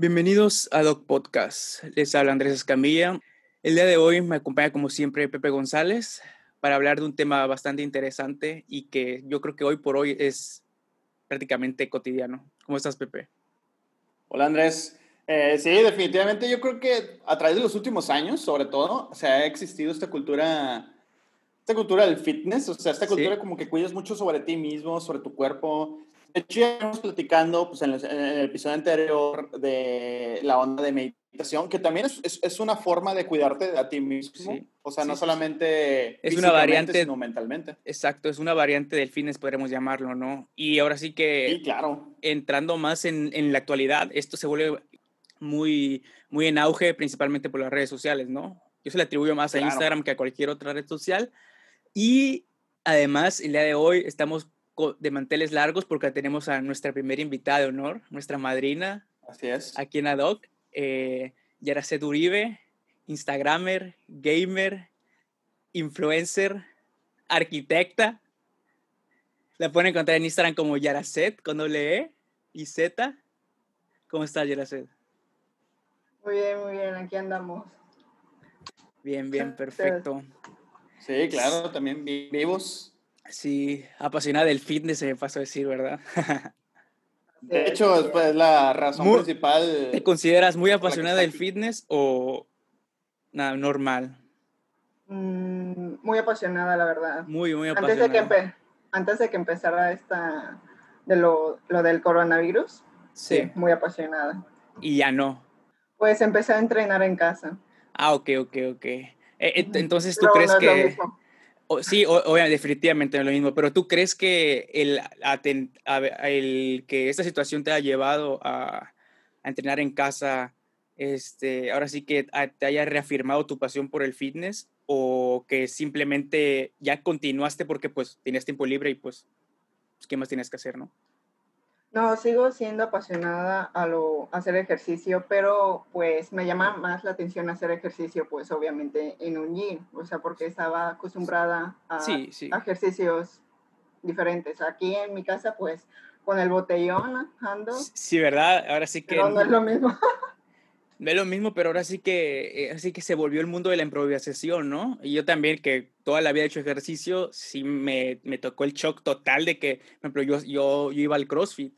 Bienvenidos a Doc Podcast. Les habla Andrés Escamilla. El día de hoy me acompaña como siempre Pepe González para hablar de un tema bastante interesante y que yo creo que hoy por hoy es prácticamente cotidiano. ¿Cómo estás, Pepe? Hola, Andrés. Eh, sí, definitivamente yo creo que a través de los últimos años, sobre todo, se ha existido esta cultura, esta cultura del fitness, o sea, esta cultura como que cuidas mucho sobre ti mismo, sobre tu cuerpo. De hecho, ya estamos platicando pues, en, el, episodio anterior de la onda de meditación, que también es, es, una forma de cuidarte a ti mismo. O sea, no solamente es una variante, sino mentalmente. Exacto, es una variante del fitness, podríamos llamarlo, ¿no? Y ahora sí que, sí, claro. entrando más en, en la actualidad, esto se vuelve muy, muy en auge, principalmente por las redes sociales, ¿no? Yo se le atribuyo más a Instagram que a cualquier otra red social. Y además, el día de hoy estamos de manteles largos porque tenemos a nuestra primera invitada de honor, nuestra madrina. Así es. Aquí en ADOC, eh, Yaracet Uribe, Instagramer, gamer, influencer, arquitecta. La pueden encontrar en Instagram como Yaracet, con doble E y Z. ¿Cómo estás, Yaracet? Muy bien, muy bien, aquí andamos. Bien, bien, perfecto. Sí, claro, también vivos. Sí, apasionada del fitness, se me pasó a decir, ¿verdad? De hecho, es pues, la razón principal. ¿Te consideras muy apasionada del fitness o nada, normal? Mm, muy apasionada, la verdad. Muy, muy apasionada. Antes de que, antes de que empezara esta, de lo, lo del coronavirus, sí. muy apasionada. Y ya no. Pues empecé a entrenar en casa. Ah, ok, ok, ok. Eh, eh, entonces, ¿tú crees que...? Sí, obviamente, definitivamente es lo mismo, pero ¿tú crees que el, que esta situación te ha llevado a, entrenar en casa, este, ahora sí que te haya reafirmado tu pasión por el fitness o que simplemente ya continuaste porque pues tienes tiempo libre y pues ¿qué más tienes que hacer, no? No, sigo siendo apasionada a lo hacer ejercicio, pero pues me llama más la atención hacer ejercicio, pues obviamente en un gym, o sea, porque estaba acostumbrada a, ejercicios diferentes. Aquí en mi casa, pues con el botellón ando. Sí, ¿verdad? Ahora sí que... no es lo mismo. No es lo mismo, pero ahora sí que, eh, así que se volvió el mundo de la improvisación, ¿no? Y yo también, que toda la vida he hecho ejercicio, sí me, me tocó el shock total de que, por ejemplo, yo, yo, yo iba al CrossFit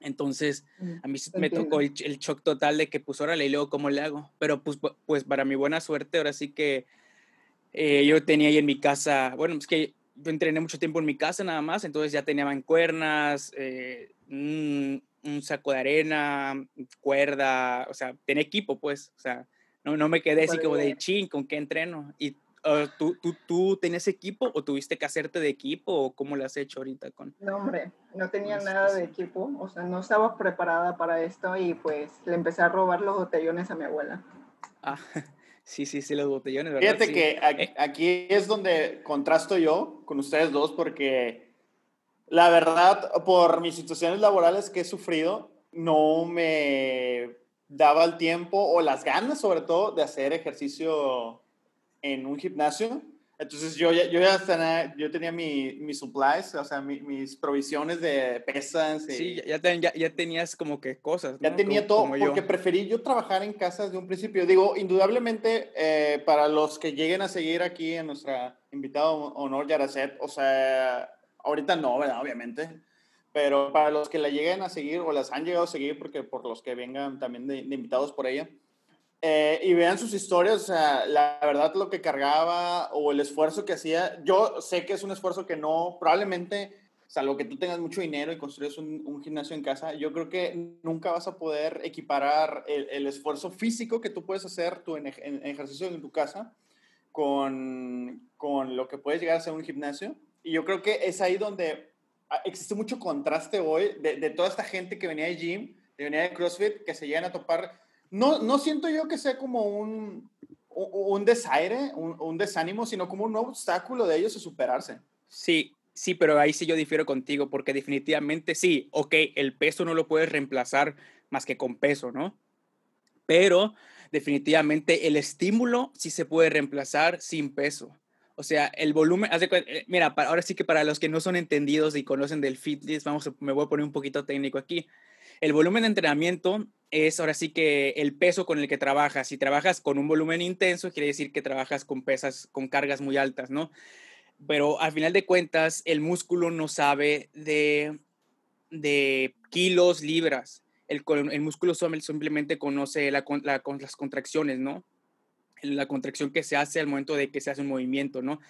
entonces, mm, a mí me tocó el, el, shock total de que, pues, órale, y luego, ¿cómo le hago? Pero, pues, pues para mi buena suerte, ahora sí que eh, yo tenía ahí en mi casa, bueno, es que yo entrené mucho tiempo en mi casa nada más, entonces ya tenía mancuernas, eh, un, saco de arena, cuerda, o sea, tenía equipo, pues, o sea, no, no me quedé así como de ching, ¿con qué entreno? Y Ah, ¿tú, tú, ¿tú tenías equipo o tuviste que hacerte de equipo o cómo lo has hecho ahorita con? No, hombre, no tenía nada de equipo, o sea, no estaba preparada para esto y pues le empecé a robar los botellones a mi abuela. Ah, sí, sí, sí, los botellones, ¿verdad? Fíjate que eh. aquí es donde contrasto yo con ustedes dos porque la verdad, por mis situaciones laborales que he sufrido, no me daba el tiempo o las ganas sobre todo de hacer ejercicio en un gimnasio. Entonces yo, yo ya tenía, yo tenía mi, mis supplies, o sea, mis provisiones de pesas. Sí, ya, ya, ya, tenías como que cosas. Ya tenía todo, porque preferí yo trabajar en casa desde un principio. Digo, indudablemente, eh, para los que lleguen a seguir aquí en nuestra invitado honor Yaracet, o sea, ahorita no, ¿verdad? Obviamente. Pero para los que la lleguen a seguir o las han llegado a seguir, porque por los que vengan también de, de invitados por ella, eh, y vean sus historias, o sea, la verdad lo que cargaba o el esfuerzo que hacía, yo sé que es un esfuerzo que no, probablemente, salvo que tú tengas mucho dinero y construyes un, un gimnasio en casa, yo creo que nunca vas a poder equiparar el, el esfuerzo físico que tú puedes hacer tú en, ejercicio en tu casa con, con lo que puedes llegar a ser un gimnasio. Y yo creo que es ahí donde existe mucho contraste hoy de, de toda esta gente que venía de gym, que venía de CrossFit, que se llegan a topar no, no siento yo que sea como un, un desaire, un, un, desánimo, sino como un obstáculo de ellos a superarse. Sí, sí, pero ahí sí yo difiero contigo, porque definitivamente sí, ok, el peso no lo puedes reemplazar más que con peso, ¿no? Pero definitivamente el estímulo sí se puede reemplazar sin peso. O sea, el volumen, eh, mira, ahora sí que para los que no son entendidos y conocen del fitness, vamos, me voy a poner un poquito técnico aquí el volumen de entrenamiento es ahora sí que el peso con el que trabajas. Si trabajas con un volumen intenso, quiere decir que trabajas con pesas, con cargas muy altas, ¿no? Pero al final de cuentas, el músculo no sabe de, kilos, libras. El, músculo simplemente conoce la, las contracciones, ¿no? La contracción que se hace al momento de que se hace un movimiento, ¿no?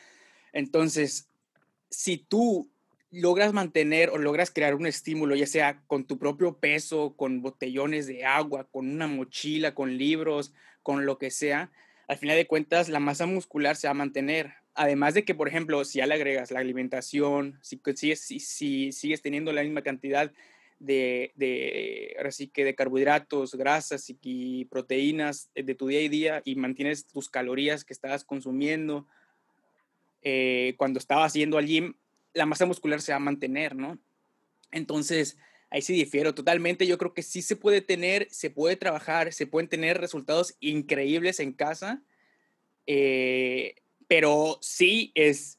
Entonces, si tú logras mantener o logras crear un estímulo, ya sea con tu propio peso, con botellones de agua, con una mochila, con libros, con lo que sea, al final de cuentas la masa muscular se va a mantener. Además de que, por ejemplo, si ya le agregas la alimentación, si sigues, si, sigues teniendo la misma cantidad de, de, ahora sí que de carbohidratos, grasas y, proteínas de tu día a día y mantienes tus calorías que estabas consumiendo eh, cuando estabas yendo al gym, la masa muscular se va a mantener, ¿no? Entonces, ahí sí difiero totalmente. Yo creo que sí se puede tener, se puede trabajar, se pueden tener resultados increíbles en casa, eh, pero sí es,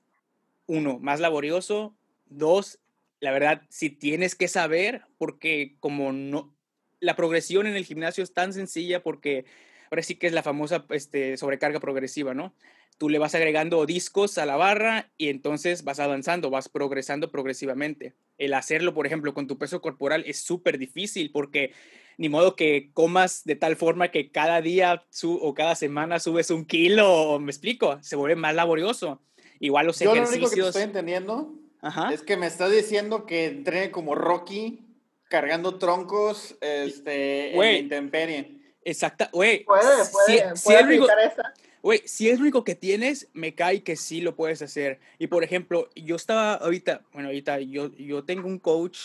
uno, más laborioso, dos, la verdad, si tienes que saber, porque como no, la progresión en el gimnasio es tan sencilla porque ahora sí que es la famosa este, sobrecarga progresiva, ¿no? Tú le vas agregando discos a la barra y entonces vas avanzando, vas progresando progresivamente. El hacerlo, por ejemplo, con tu peso corporal es súper difícil porque ni modo que comas de tal forma que cada día o cada semana subes un kilo, me explico, se vuelve más laborioso. Igual los Yo ejercicios... lo único que te estoy entendiendo es que me estás diciendo que entrene como Rocky cargando troncos este, en intemperie. Exacta, güey. Puede, puede, puede esa Güey, si es lo único que tienes, me cae que sí lo puedes hacer. Y por ejemplo, yo estaba ahorita, bueno, ahorita yo, yo tengo un coach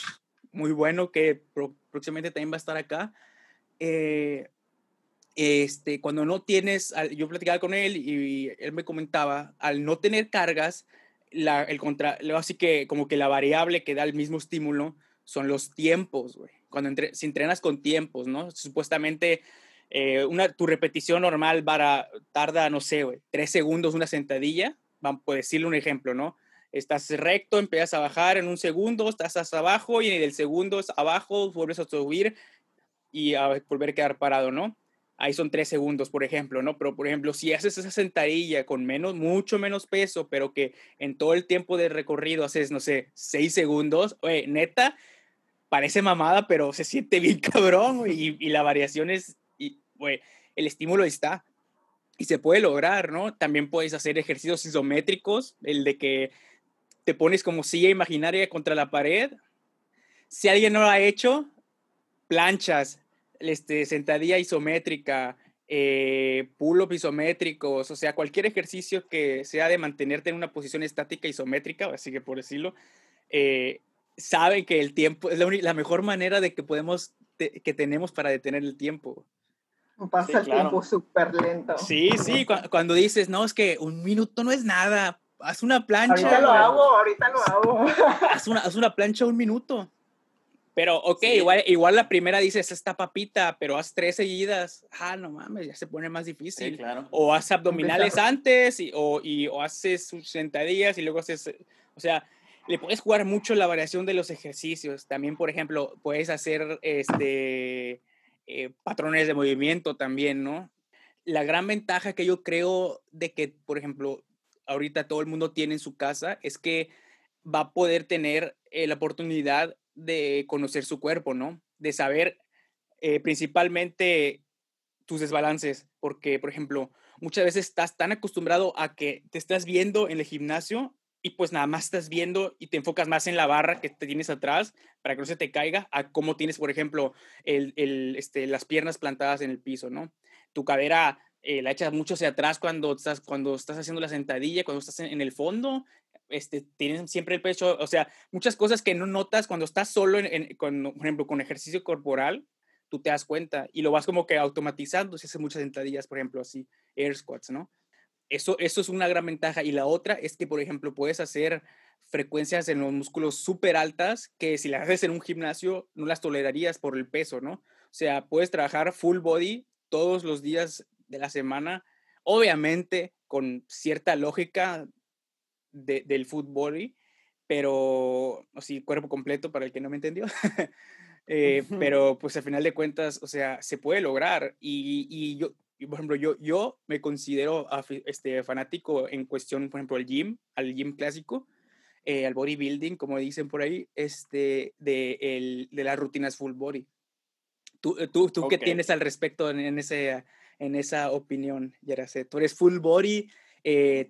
muy bueno que próximamente también va a estar acá. Eh, este, cuando no tienes, yo platicaba con él y, él me comentaba, al no tener cargas, la, el contra, así que como que la variable que da el mismo estímulo son los tiempos, güey. Cuando entre, si entrenas con tiempos, ¿no? Supuestamente eh, una, tu repetición normal para, tarda, no sé, tres segundos una sentadilla, vamos a decirle un ejemplo, ¿no? Estás recto, empiezas a bajar en un segundo, estás hasta abajo y en el segundo es abajo, vuelves a subir y a volver a quedar parado, ¿no? Ahí son tres segundos, por ejemplo, ¿no? Pero, por ejemplo, si haces esa sentadilla con menos, mucho menos peso, pero que en todo el tiempo de recorrido haces, no sé, seis segundos, oye, neta, parece mamada, pero se siente bien cabrón y la variación es el estímulo está y se puede lograr, ¿no? También puedes hacer ejercicios isométricos, el de que te pones como silla imaginaria contra la pared. Si alguien no lo ha hecho, planchas, este, sentadilla isométrica, eh, pull-up isométricos, o sea, cualquier ejercicio que sea de mantenerte en una posición estática isométrica, así que por decirlo, eh, saben que el tiempo es la, mejor manera de que podemos, que tenemos para detener el tiempo. Pasa el tiempo súper lento. Sí, sí, cuando dices, no, es que un minuto no es nada, haz una plancha. Ahorita lo hago, ahorita lo hago. Haz una, haz una plancha un minuto. Pero, ok, igual, igual la primera dices, esta papita, pero haz tres seguidas. Ah, no mames, ya se pone más difícil. claro. O haz abdominales antes, y, o, y, o haces sentadillas y luego haces, o sea, le puedes jugar mucho la variación de los ejercicios. También, por ejemplo, puedes hacer este eh, patrones de movimiento también, ¿no? La gran ventaja que yo creo de que, por ejemplo, ahorita todo el mundo tiene en su casa es que va a poder tener eh, la oportunidad de conocer su cuerpo, ¿no? De saber eh, principalmente tus desbalances, porque, por ejemplo, muchas veces estás tan acostumbrado a que te estás viendo en el gimnasio y pues nada más estás viendo y te enfocas más en la barra que te tienes atrás para que no se te caiga a cómo tienes, por ejemplo, el, el, este, las piernas plantadas en el piso, ¿no? Tu cadera eh, la echas mucho hacia atrás cuando estás, cuando estás haciendo la sentadilla, cuando estás en, el fondo, este, tienes siempre el pecho, o sea, muchas cosas que no notas cuando estás solo, en, por ejemplo, con ejercicio corporal, tú te das cuenta y lo vas como que automatizando si haces muchas sentadillas, por ejemplo, así, air squats, ¿no? Eso, eso es una gran ventaja. Y la otra es que, por ejemplo, puedes hacer frecuencias en los músculos súper altas que si las haces en un gimnasio no las tolerarías por el peso, ¿no? O sea, puedes trabajar full body todos los días de la semana, obviamente con cierta lógica del full body, pero, así, cuerpo completo para el que no me entendió. Eh, pero pues al final de cuentas, o sea, se puede lograr. Y, y yo, por ejemplo, yo, yo me considero este, fanático en cuestión, por ejemplo, al gym, al gym clásico, eh, al bodybuilding, como dicen por ahí, este, de, el, de las rutinas full body. ¿Tú, eh, tú, tú qué tienes al respecto en, ese, en esa opinión, Yarase? ¿Tú eres full body,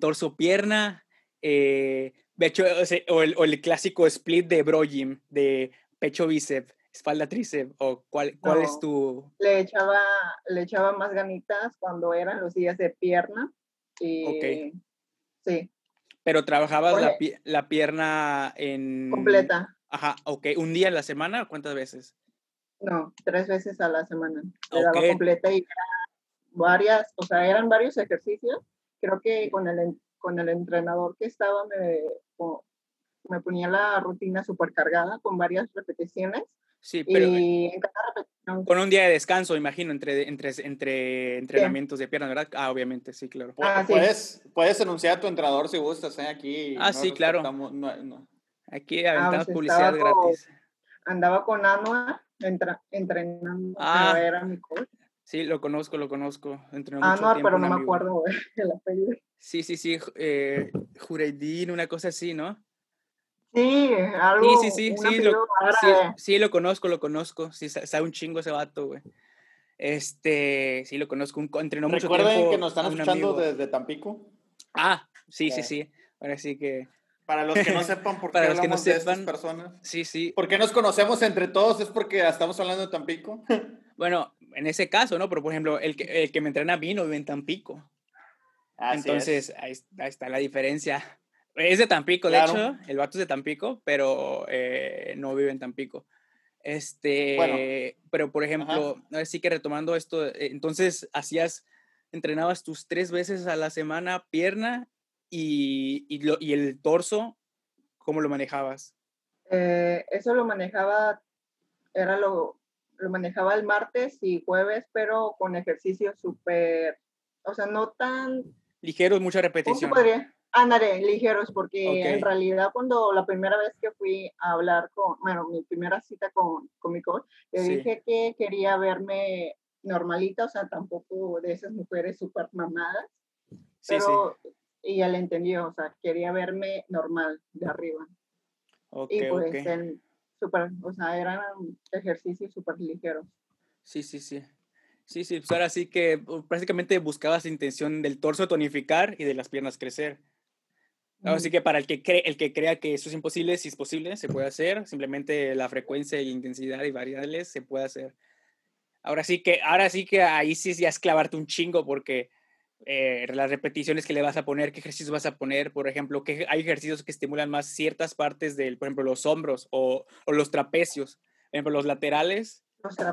torso, pierna? de hecho, o, el, o, el, clásico split de bro gym, de pecho bíceps espalda tríceps o cuál, cuál es tu... Le echaba, le echaba más ganitas cuando eran los días de pierna. Y, ok. Sí. Pero trabajabas la, la, pierna en... Completa. Ajá, ok. ¿Un día a la semana? ¿Cuántas veces? No, tres veces a la semana. Le daba completa y varias, o sea, eran varios ejercicios. Creo que con el, con el entrenador que estaba me, me ponía la rutina súper cargada con varias repeticiones Sí, pero con un día de descanso, imagino, entre, entre, entre entrenamientos de pierna, ¿verdad? Ah, obviamente, sí, claro. Ah, Puedes, puedes anunciar a tu entrenador si gustas, ¿eh? Aquí. Ah, sí, claro. Aquí ah, aventamos pues publicidad gratis. andaba con Anua entrenando, ah, era mi coach. Sí, lo conozco, lo conozco. Anua, pero no me acuerdo el apellido. Sí, sí, sí, eh, Jureidín, una cosa así, ¿no? Sí, algo. Sí, sí, sí, sí lo, sí, lo, conozco, lo conozco. Sí, sabe un chingo ese vato, güey. Este, sí, lo conozco. Un, entrenó mucho tiempo. ¿Recuerden que nos están escuchando desde Tampico? Ah, sí, sí, sí. Ahora sí que. Para los que no sepan por qué Para los que no sepan, de estas personas. Sí, sí. ¿Por qué nos conocemos entre todos? ¿Es porque estamos hablando de Tampico? bueno, en ese caso, ¿no? Pero, por ejemplo, el que, el que me entrena a mí no vive en Tampico. Entonces, ahí, ahí, está la diferencia. Es de Tampico, de hecho, el vato es de Tampico, pero eh, no vive en Tampico. Este, pero por ejemplo, así que retomando esto, eh, entonces hacías, entrenabas tus tres veces a la semana pierna y, y, lo, y el torso, ¿cómo lo manejabas? Eh, eso lo manejaba, era lo, lo manejaba el martes y jueves, pero con ejercicios súper, o sea, no tan... Ligeros, mucha repetición. Andaré ligeros, porque en realidad cuando la primera vez que fui a hablar con, bueno, mi primera cita con, con mi coach, le dije que quería verme normalita, o sea, tampoco de esas mujeres súper mamadas, sí, pero y ella le entendió, o sea, quería verme normal de arriba. y pues super, o sea, eran ejercicios súper ligeros. Sí, sí, sí. Sí, sí, pues ahora sí que prácticamente buscabas intención del torso tonificar y de las piernas crecer. Así que para el que, cree, el que crea que eso es imposible, si es posible, se puede hacer. Simplemente la frecuencia y intensidad y variables se puede hacer. Ahora sí que, ahora sí que ahí sí ya es clavarte un chingo porque eh, las repeticiones que le vas a poner, qué ejercicios vas a poner, por ejemplo, que hay ejercicios que estimulan más ciertas partes del, por ejemplo, los hombros o, o los trapecios. Por ejemplo, los laterales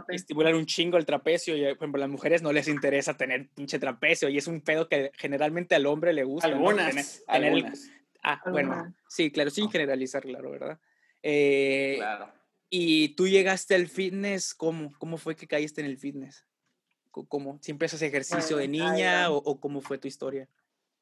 estimulan un chingo el trapecio y, por ejemplo, a las mujeres no les interesa tener pinche trapecio y es un pedo que generalmente al hombre le gusta. Algunas, algunas. Ah, bueno, sí, claro, sin generalizar, claro, ¿verdad? Eh, claro. Y tú llegaste al fitness, ¿cómo? ¿Cómo fue que caíste en el fitness? ¿Cómo? ¿Siempre haces ejercicio de niña o, cómo fue tu historia?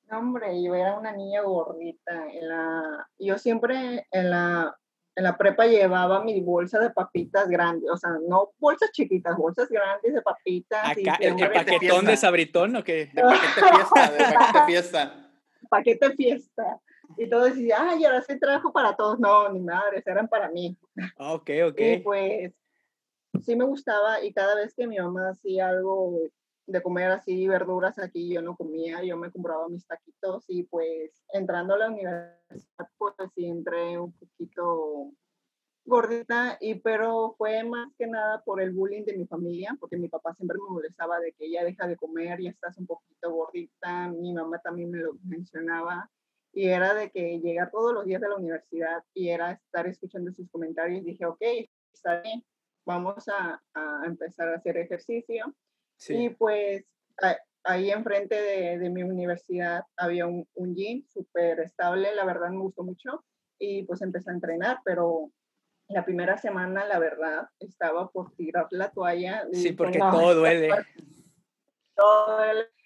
hombre, yo era una niña gordita. En la, yo siempre en la, en la prepa llevaba mi bolsa de papitas grandes, o sea, no bolsas chiquitas, bolsas grandes de papitas. Acá, ¿El, paquetón de sabritón o qué? De paquete fiesta, de paquete fiesta. Paquete fiesta. Y todos decían, ay, ahora sí trabajo para todos. No, ni madres, eran para mí. Ah, ok, ok. Y pues sí me gustaba y cada vez que mi mamá hacía algo de comer así verduras aquí, yo no comía, yo me compraba mis taquitos y pues entrando a la universidad pues sí entré un poquito gordita y pero fue más que nada por el bullying de mi familia porque mi papá siempre me molestaba de que ella deja de comer y estás un poquito gordita, mi mamá también me lo mencionaba y era de que llegar todos los días de la universidad y era estar escuchando sus comentarios. Dije, ok, está bien, vamos a, a empezar a hacer ejercicio. Y pues ahí enfrente de, de, mi universidad había un, un gym súper estable, la verdad me gustó mucho y pues empecé a entrenar, pero la primera semana, la verdad, estaba por tirar la toalla. Sí, porque todo duele. Todo duele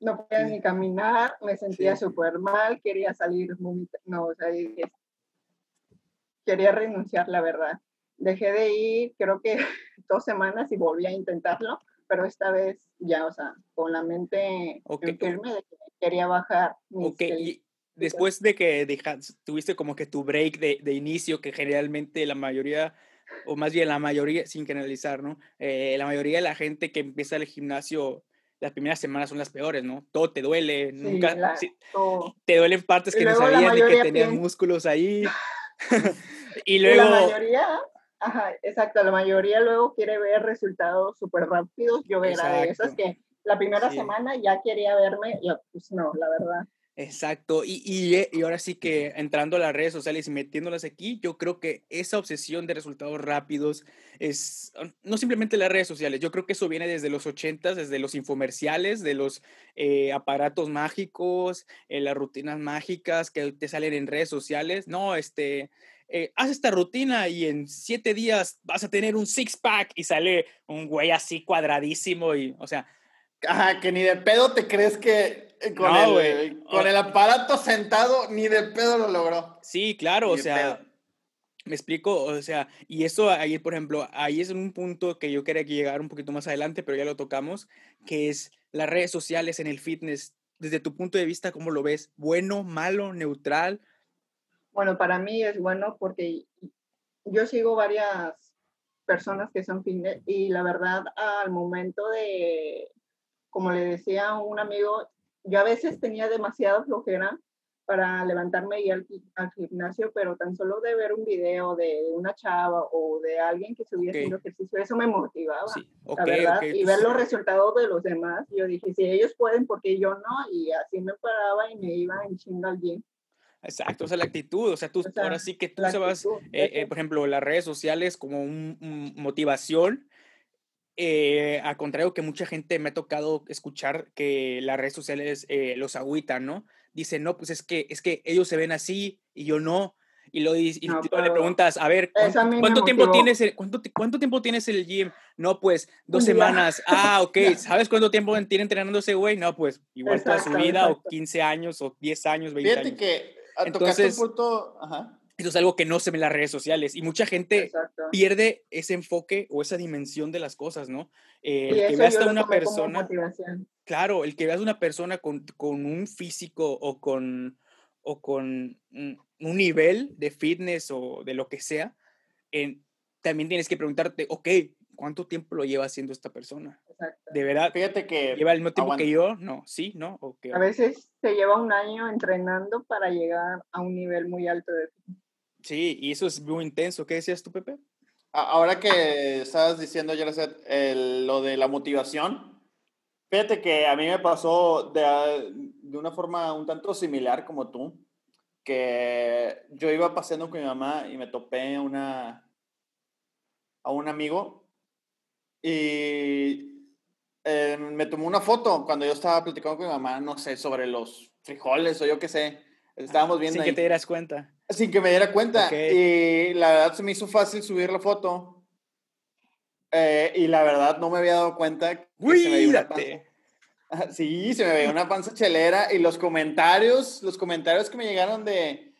no podía ni caminar, me sentía súper mal, quería salir, no, o sea, quería renunciar, la verdad. dejé de ir, creo que dos semanas y volví a intentarlo, pero esta vez ya, o sea, con la mente firme de que quería bajar. ok, y después de que dejas, tuviste como que tu break de, de, inicio, que generalmente la mayoría, o más bien la mayoría, sin generalizar, ¿no? Eh, la mayoría de la gente que empieza el gimnasio las primeras semanas son las peores, ¿no? Todo te duele, nunca te duelen partes que no sabías ni que tenías músculos ahí. y luego... La mayoría, ajá, exacto, la mayoría luego quiere ver resultados súper rápidos. Yo era de esas que la primera semana ya quería verme, yo pues no, la verdad. Exacto, y, y, eh, y, ahora sí que entrando a las redes sociales y metiéndolas aquí, yo creo que esa obsesión de resultados rápidos es no simplemente las redes sociales, yo creo que eso viene desde los 80, desde los infomerciales, de los eh, aparatos mágicos, eh, las rutinas mágicas que te salen en redes sociales. No, este, haz esta rutina y en siete días vas a tener un six pack y sale un güey así cuadradísimo y, o sea, Ajá, que ni de pedo te crees que eh, con, el, con el aparato sentado ni de pedo lo logró. Sí, claro, o sea, me explico, o sea, y eso ahí, por ejemplo, ahí es un punto que yo quería llegar un poquito más adelante, pero ya lo tocamos, que es las redes sociales en el fitness. Desde tu punto de vista, ¿cómo lo ves? ¿Bueno, malo, neutral? Bueno, para mí es bueno porque yo sigo varias personas que son fitness y la verdad al momento de como le decía a un amigo, yo a veces tenía demasiada flojera para levantarme y ir al, gimnasio, pero tan solo de ver un video de una chava o de alguien que estuviera haciendo ejercicio, eso me motivaba, la verdad, y ver los resultados de los demás, yo dije, si ellos pueden, ¿por qué yo no? Y así me paraba y me iba en chingo al gym. Exacto, o sea, la actitud, o sea, tú ahora sí que tú se vas, eh, eh, por ejemplo, las redes sociales como un, un motivación, eh, a contrario que mucha gente me ha tocado escuchar que las redes sociales eh, los agüitan, ¿no? Dicen, no, pues es que, es que ellos se ven así y yo no. Y, lo, y, le preguntas, a ver, ¿cuánto, tiempo tienes el, cuánto, cuánto, tiempo tienes el gym? No, pues dos semanas. Ah, ok. ¿Sabes cuánto tiempo tiene entrenando ese güey? No, pues igual toda su vida, o 15 años, o 10 años, 20 Fíjate años. que Entonces, punto, ajá. Eso es algo que no se ve en las redes sociales y mucha gente pierde ese enfoque o esa dimensión de las cosas, ¿no? Eh, el que veas a una persona. Claro, el que veas una persona con, con un físico o con, o con un nivel de fitness o de lo que sea, también tienes que preguntarte, ok, ¿cuánto tiempo lo lleva haciendo esta persona? De verdad. Fíjate que. ¿Lleva el mismo tiempo que yo? No, sí, ¿no? A veces se lleva un año entrenando para llegar a un nivel muy alto de Sí, y eso es muy intenso. ¿Qué decías tú, Pepe? Ahora que estabas diciendo, ya lo de la motivación, fíjate que a mí me pasó de, de, una forma un tanto similar como tú, que yo iba paseando con mi mamá y me topé una, a un amigo y eh, me tomó una foto cuando yo estaba platicando con mi mamá, no sé, sobre los frijoles o yo qué sé. Estábamos viendo. Sin que te dieras cuenta. Sin que me diera cuenta. Y la verdad se me hizo fácil subir la foto. Eh, y la verdad no me había dado cuenta que se me una panza. Sí, se me veía una panza chelera y los comentarios, los comentarios que me llegaron de,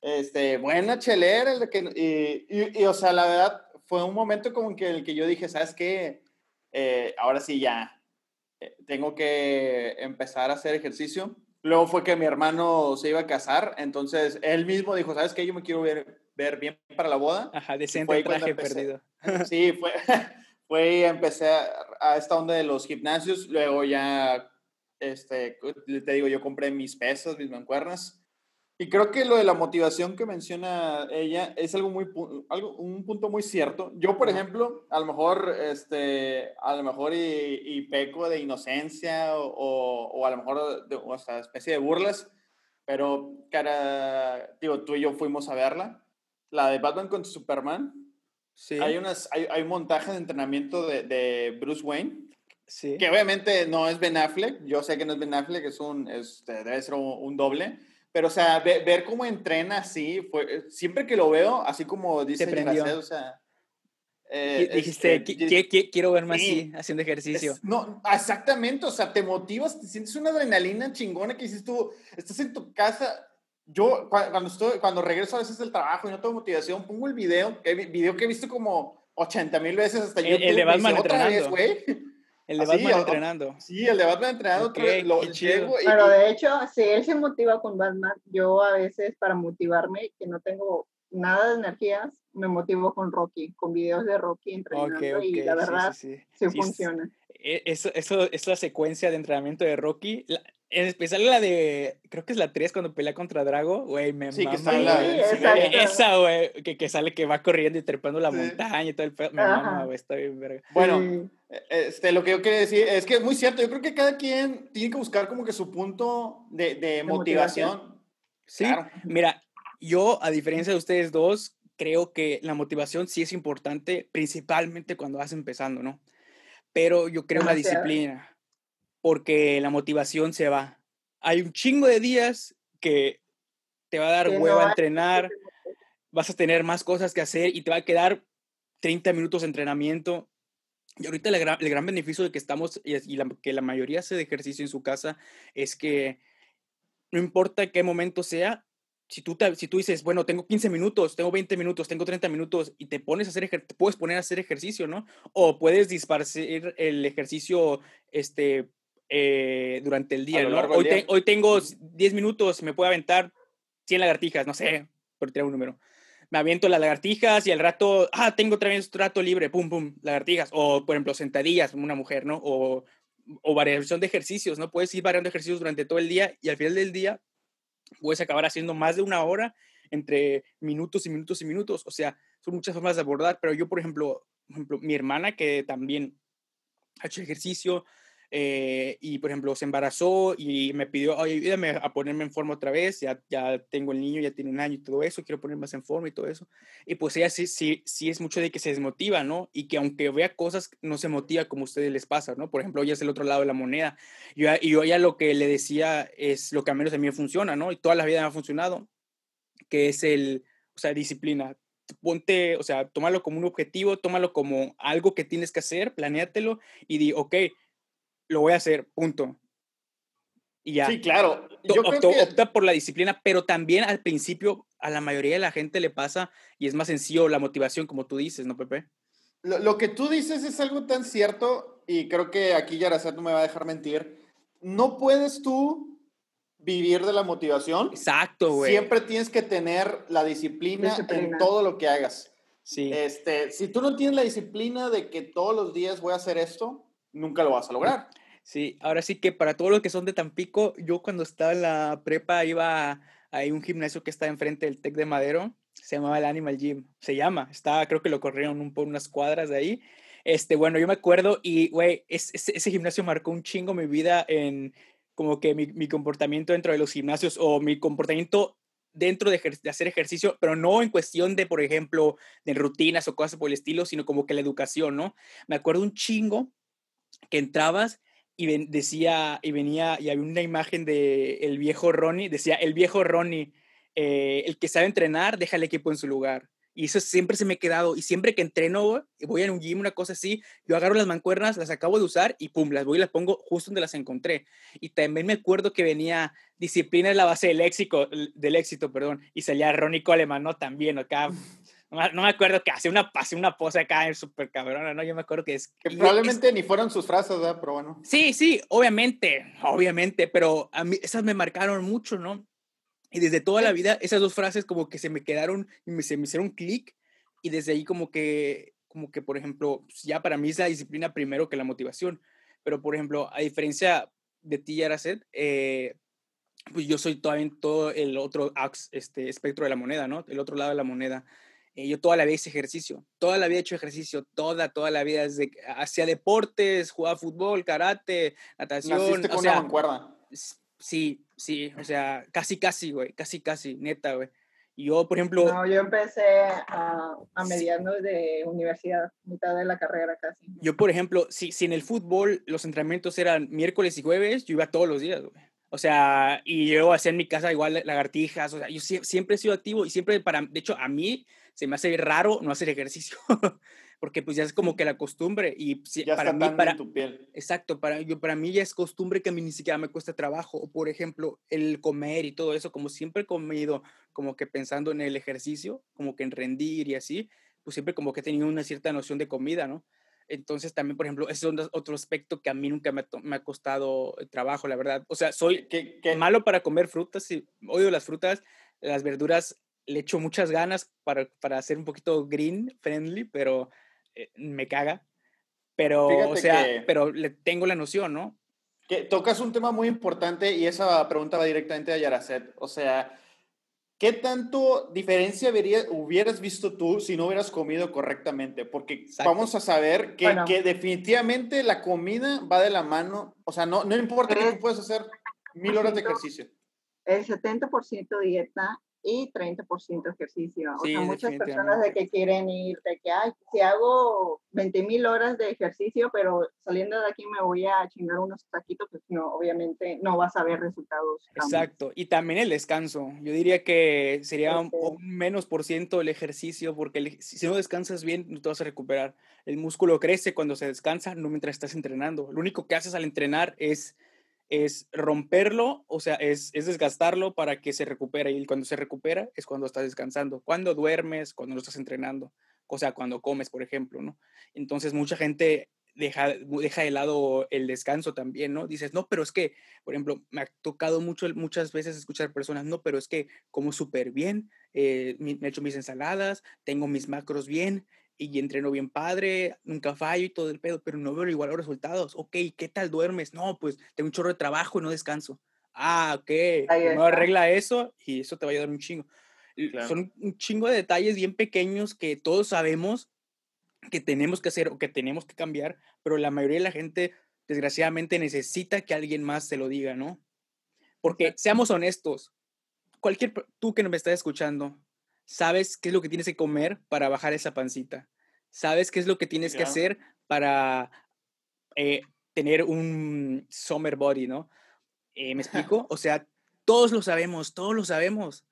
este, buena chelera, que, y, y, o sea, la verdad fue un momento como que el que yo dije, ¿sabes qué? Eh, ahora sí ya, eh, tengo que empezar a hacer ejercicio Luego fue que mi hermano se iba a casar, entonces él mismo dijo, ¿sabes qué? Yo me quiero ver, ver bien para la boda. Ajá, decente traje perdido. Sí, fue, fue y empecé a, a, esta onda de los gimnasios, luego ya, este, te digo, yo compré mis pesas, mis mancuernas, y creo que lo de la motivación que menciona ella es algo muy, algo, un punto muy cierto. Yo, por ejemplo, a lo mejor, este, a lo mejor y, peco de inocencia o, o, a lo mejor de o sea, especie de burlas, pero, cara, digo, tú y yo fuimos a verla, la de Batman contra Superman. Sí. Hay, unas, hay, hay un montaje de entrenamiento de, de Bruce Wayne. Sí. Que obviamente no es Ben Affleck. Yo sé que no es Ben Affleck, es un, este, debe ser un, un doble pero, o sea, ver, cómo entrena así, fue, eh, siempre que lo veo, así como dice Mercedes, o sea... Eh, dijiste, este, quiero verme así, haciendo ejercicio. no, exactamente, o sea, te motivas, te sientes una adrenalina chingona que dices tú, estás en tu casa yo cuando, estoy, cuando regreso a veces del trabajo y no tengo motivación, pongo el video, el video que he visto como 80 mil veces hasta YouTube. El de Batman entrenando. El de Batman entrenando. Sí, el de Batman entrenando. Okay, lo, Pero de hecho, si él se motiva con Batman, yo a veces para motivarme, que no tengo nada de energías, me motivo con Rocky, con videos de Rocky entrenando y la verdad sí, funciona. E, eso, eso es la secuencia de entrenamiento de Rocky. En especial la de, creo que es la 3 cuando pelea contra Drago, güey, me sí, Que está la, esa, güey, que, que, sale que va corriendo y trepando la montaña y todo el Me mama, güey, está bien verga. Bueno, este, lo que yo quería decir es que es muy cierto. Yo creo que cada quien tiene que buscar como que su punto de, de, motivación. Sí, mira, yo, a diferencia de ustedes dos, creo que la motivación sí es importante, principalmente cuando vas empezando, ¿no? Pero yo creo la disciplina porque la motivación se va. Hay un chingo de días que te va a dar hueva a entrenar, vas a tener más cosas que hacer y te va a quedar 30 minutos de entrenamiento. Y ahorita el gran, el gran beneficio de que estamos y, que la mayoría hace de ejercicio en su casa es que no importa qué momento sea, si tú, si tú dices, bueno, tengo 15 minutos, tengo 20 minutos, tengo 30 minutos y te pones a hacer te puedes poner a hacer ejercicio, ¿no? O puedes disparcer el ejercicio este, eh, durante el día, ¿no? Hoy, hoy, tengo 10 minutos, me puedo aventar 100 lagartijas, no sé, por tirar un número. Me aviento las lagartijas y al rato, ah, tengo otra vez rato libre, pum, pum, lagartijas. O, por ejemplo, sentadillas, una mujer, ¿no? O, o variación de ejercicios, ¿no? Puedes ir variando ejercicios durante todo el día y al final del día puedes acabar haciendo más de una hora entre minutos y minutos y minutos. O sea, son muchas formas de abordar, pero yo, por ejemplo, por ejemplo mi hermana que también ha hecho ejercicio, eh, y por ejemplo se embarazó y me pidió, ayúdame a ponerme en forma otra vez, ya, ya tengo el niño, ya tiene un año y todo eso, quiero ponerme más en forma y todo eso. Y pues ella sí, sí, sí es mucho de que se desmotiva, ¿no? Y que aunque vea cosas, no se motiva como a ustedes les pasa, ¿no? Por ejemplo, ella es el otro lado de la moneda. Yo, y yo ya lo que le decía es lo que a menos a mí me funciona, ¿no? Y toda la vida me ha funcionado, que es el, o sea, disciplina ponte, o sea, tómalo como un objetivo, tómalo como algo que tienes que hacer, planéatelo y di, ok, lo voy a hacer, punto. Y ya. Sí, claro. Yo opta por la disciplina, pero también al principio a la mayoría de la gente le pasa y es más sencillo la motivación, como tú dices, ¿no, Pepe? Lo, que tú dices es algo tan cierto y creo que aquí Yaracet no me va a dejar mentir. No puedes tú vivir de la motivación. Exacto, güey. Siempre tienes que tener la disciplina, disciplina, en todo lo que hagas. Sí. Este, si tú no tienes la disciplina de que todos los días voy a hacer esto, nunca lo vas a lograr. Sí, ahora sí que para todos los que son de Tampico, yo cuando estaba en la prepa iba a, un gimnasio que está enfrente del TEC de Madero, se llamaba el Animal Gym, se llama, está, creo que lo corrieron un, por unas cuadras de ahí. Este, bueno, yo me acuerdo y, güey, ese gimnasio marcó un chingo mi vida en como que mi, mi comportamiento dentro de los gimnasios o mi comportamiento dentro de, de, hacer ejercicio, pero no en cuestión de, por ejemplo, de rutinas o cosas por el estilo, sino como que la educación, ¿no? Me acuerdo un chingo que entrabas y decía, y venía, y había una imagen de el viejo Ronnie, decía, el viejo Ronnie, eh, el que sabe entrenar, deja el equipo en su lugar. Y eso siempre se me ha quedado. Y siempre que entreno, voy a un gym, una cosa así, yo agarro las mancuernas, las acabo de usar y pum, las voy y las pongo justo donde las encontré. Y también me acuerdo que venía disciplina es la base del éxito, del éxito, perdón. Y salía Ronnie Coleman, ¿no? También acá no, me acuerdo que hace una, hace una pose acá súper cabrona, ¿no? Yo me acuerdo que es... Que probablemente ni fueron sus frases, ¿verdad? Pero bueno. Sí, sí, obviamente, obviamente, pero a mí esas me marcaron mucho, ¿no? Y desde toda la vida, esas dos frases como que se me quedaron y me, se me hicieron clic y desde ahí como que, como que, por ejemplo, ya para mí es la disciplina primero que la motivación. Pero, por ejemplo, a diferencia de ti, Yaracet, eh, pues yo soy todavía en todo el otro este, espectro de la moneda, ¿no? El otro lado de la moneda. Eh, yo toda la vida hice ejercicio, toda la vida he hecho ejercicio, toda, toda la vida, desde hacía deportes, jugaba fútbol, karate, natación. ¿Naciste con una mancuerda? Sí, sí, o sea, casi, casi, güey, casi, casi, neta, güey. Yo, por ejemplo... No, yo empecé a, a medianos de universidad, mitad de la carrera casi. Yo, por ejemplo, si, si en el fútbol los entrenamientos eran miércoles y jueves, yo iba todos los días, güey O sea, y yo hacía en mi casa igual lagartijas, o sea, yo siempre he sido activo y siempre para, de hecho, a mí se me hace raro no hacer ejercicio, porque pues ya es como que la costumbre y ya para mí, para, tu piel. Exacto, para, yo, para mí ya es costumbre que a mí ni siquiera me cuesta trabajo, o por ejemplo, el comer y todo eso, como siempre he comido, como que pensando en el ejercicio, como que en rendir y así, pues siempre como que he tenido una cierta noción de comida, ¿no? Entonces también, por ejemplo, ese es otro aspecto que a mí nunca me ha, costado trabajo, la verdad. O sea, soy malo para comer frutas, y odio las frutas, las verduras, le echo muchas ganas para, para hacer un poquito green friendly, pero eh, me caga. Pero, o sea, pero le tengo la noción, ¿no? Que tocas un tema muy importante y esa pregunta va directamente a Yaracet. O sea, ¿Qué tanto diferencia hubieras visto tú si no hubieras comido correctamente? Porque vamos a saber que, que, definitivamente la comida va de la mano. O sea, no, no importa que tú puedas hacer mil horas de ejercicio. El 70% dieta y 30% ejercicio. O sea, muchas personas de que quieren ir, de que, ay, si hago 20 mil horas de ejercicio, pero saliendo de aquí me voy a chingar unos taquitos, pues no, obviamente no vas a ver resultados. Exacto. Y también el descanso. Yo diría que sería un, menos por ciento el ejercicio, porque si no descansas bien, no te vas a recuperar. El músculo crece cuando se descansa, no mientras estás entrenando. Lo único que haces al entrenar es es romperlo, o sea, es, desgastarlo para que se recupere. Y cuando se recupera es cuando estás descansando, cuando duermes, cuando no estás entrenando, o sea, cuando comes, por ejemplo, ¿no? Entonces, mucha gente deja, deja de lado el descanso también, ¿no? Dices, no, pero es que, por ejemplo, me ha tocado mucho, muchas veces escuchar personas, no, pero es que como súper bien, eh, me he hecho mis ensaladas, tengo mis macros bien, y entreno bien padre, nunca fallo y todo el pedo, pero no veo igual los resultados. Ok, ¿qué tal duermes? No, pues tengo un chorro de trabajo y no descanso. Ah, ok, no arregla eso y eso te va a ayudar un chingo. Son un chingo de detalles bien pequeños que todos sabemos que tenemos que hacer o que tenemos que cambiar, pero la mayoría de la gente desgraciadamente necesita que alguien más se lo diga, ¿no? Porque seamos honestos, cualquier tú que me estás escuchando, sabes qué es lo que tienes que comer para bajar esa pancita. Sabes qué es lo que tienes que hacer para eh, tener un summer body, ¿no? Eh, ¿Me explico? O sea, todos lo sabemos, todos lo sabemos.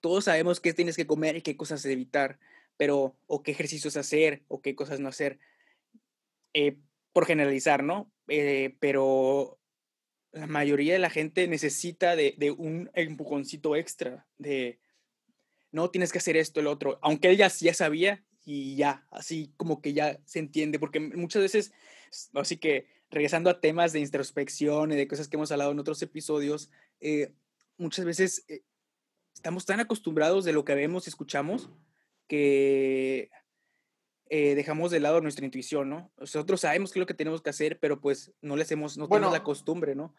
Todos sabemos qué tienes que comer y qué cosas evitar, pero, o qué ejercicios hacer, o qué cosas no hacer. Eh, por generalizar, ¿no? pero la mayoría de la gente necesita de, de un empujoncito extra, de, no, tienes que hacer esto, el otro, aunque él ya, sabía y ya, así como que ya se entiende, porque muchas veces, así que regresando a temas de introspección y de cosas que hemos hablado en otros episodios, eh, muchas veces eh, estamos tan acostumbrados de lo que vemos y escuchamos que eh, dejamos de lado nuestra intuición, ¿no? Nosotros sabemos qué es lo que tenemos que hacer, pero pues no le hacemos, no tenemos la costumbre, ¿no?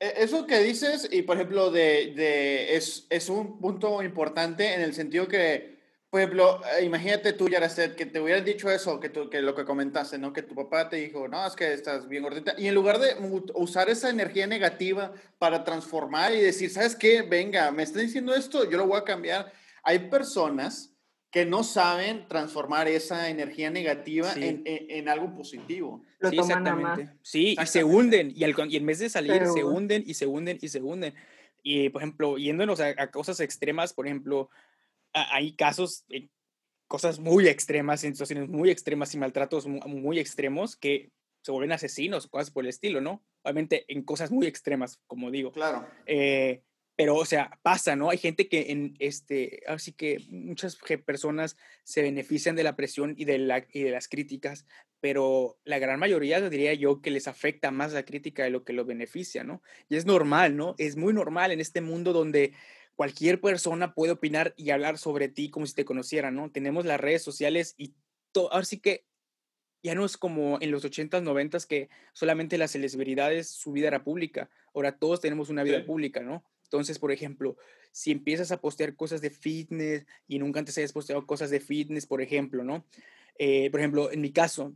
E, eso que dices, y por ejemplo, de, de es, es, un punto importante en el sentido que, por ejemplo, eh, imagínate tú, Yaracet, que te hubieran dicho eso, que, tú, que lo que comentaste, ¿no? Que tu papá te dijo, no, es que estás bien gordita. Y en lugar de usar esa energía negativa para transformar y decir, ¿sabes qué? Venga, me está diciendo esto, yo lo voy a cambiar. Hay personas que no saben transformar esa energía negativa en, en, algo positivo. sí, exactamente. Sí, y se hunden, y, y, en vez de salir, se hunden y se hunden y se hunden. Y, por ejemplo, yéndonos a, cosas extremas, por ejemplo, hay casos, eh, cosas muy extremas, en situaciones muy extremas y maltratos muy, extremos que se vuelven asesinos, cosas por el estilo, ¿no? Obviamente en cosas muy extremas, como digo. Claro. Eh, pero, o sea, pasa, ¿no? Hay gente que en este, así que muchas personas se benefician de la presión y de, la, y de las críticas, pero la gran mayoría diría yo que les afecta más la crítica de lo que lo beneficia, ¿no? Y es normal, ¿no? Es muy normal en este mundo donde cualquier persona puede opinar y hablar sobre ti como si te conociera, ¿no? Tenemos las redes sociales y todo, ahora sí que ya no es como en los 80s, 90s que solamente las celebridades su vida era pública, ahora todos tenemos una vida pública, ¿no? Entonces, por ejemplo, si empiezas a postear cosas de fitness y nunca antes hayas posteado cosas de fitness, por ejemplo, ¿no? Eh, por ejemplo, en mi caso,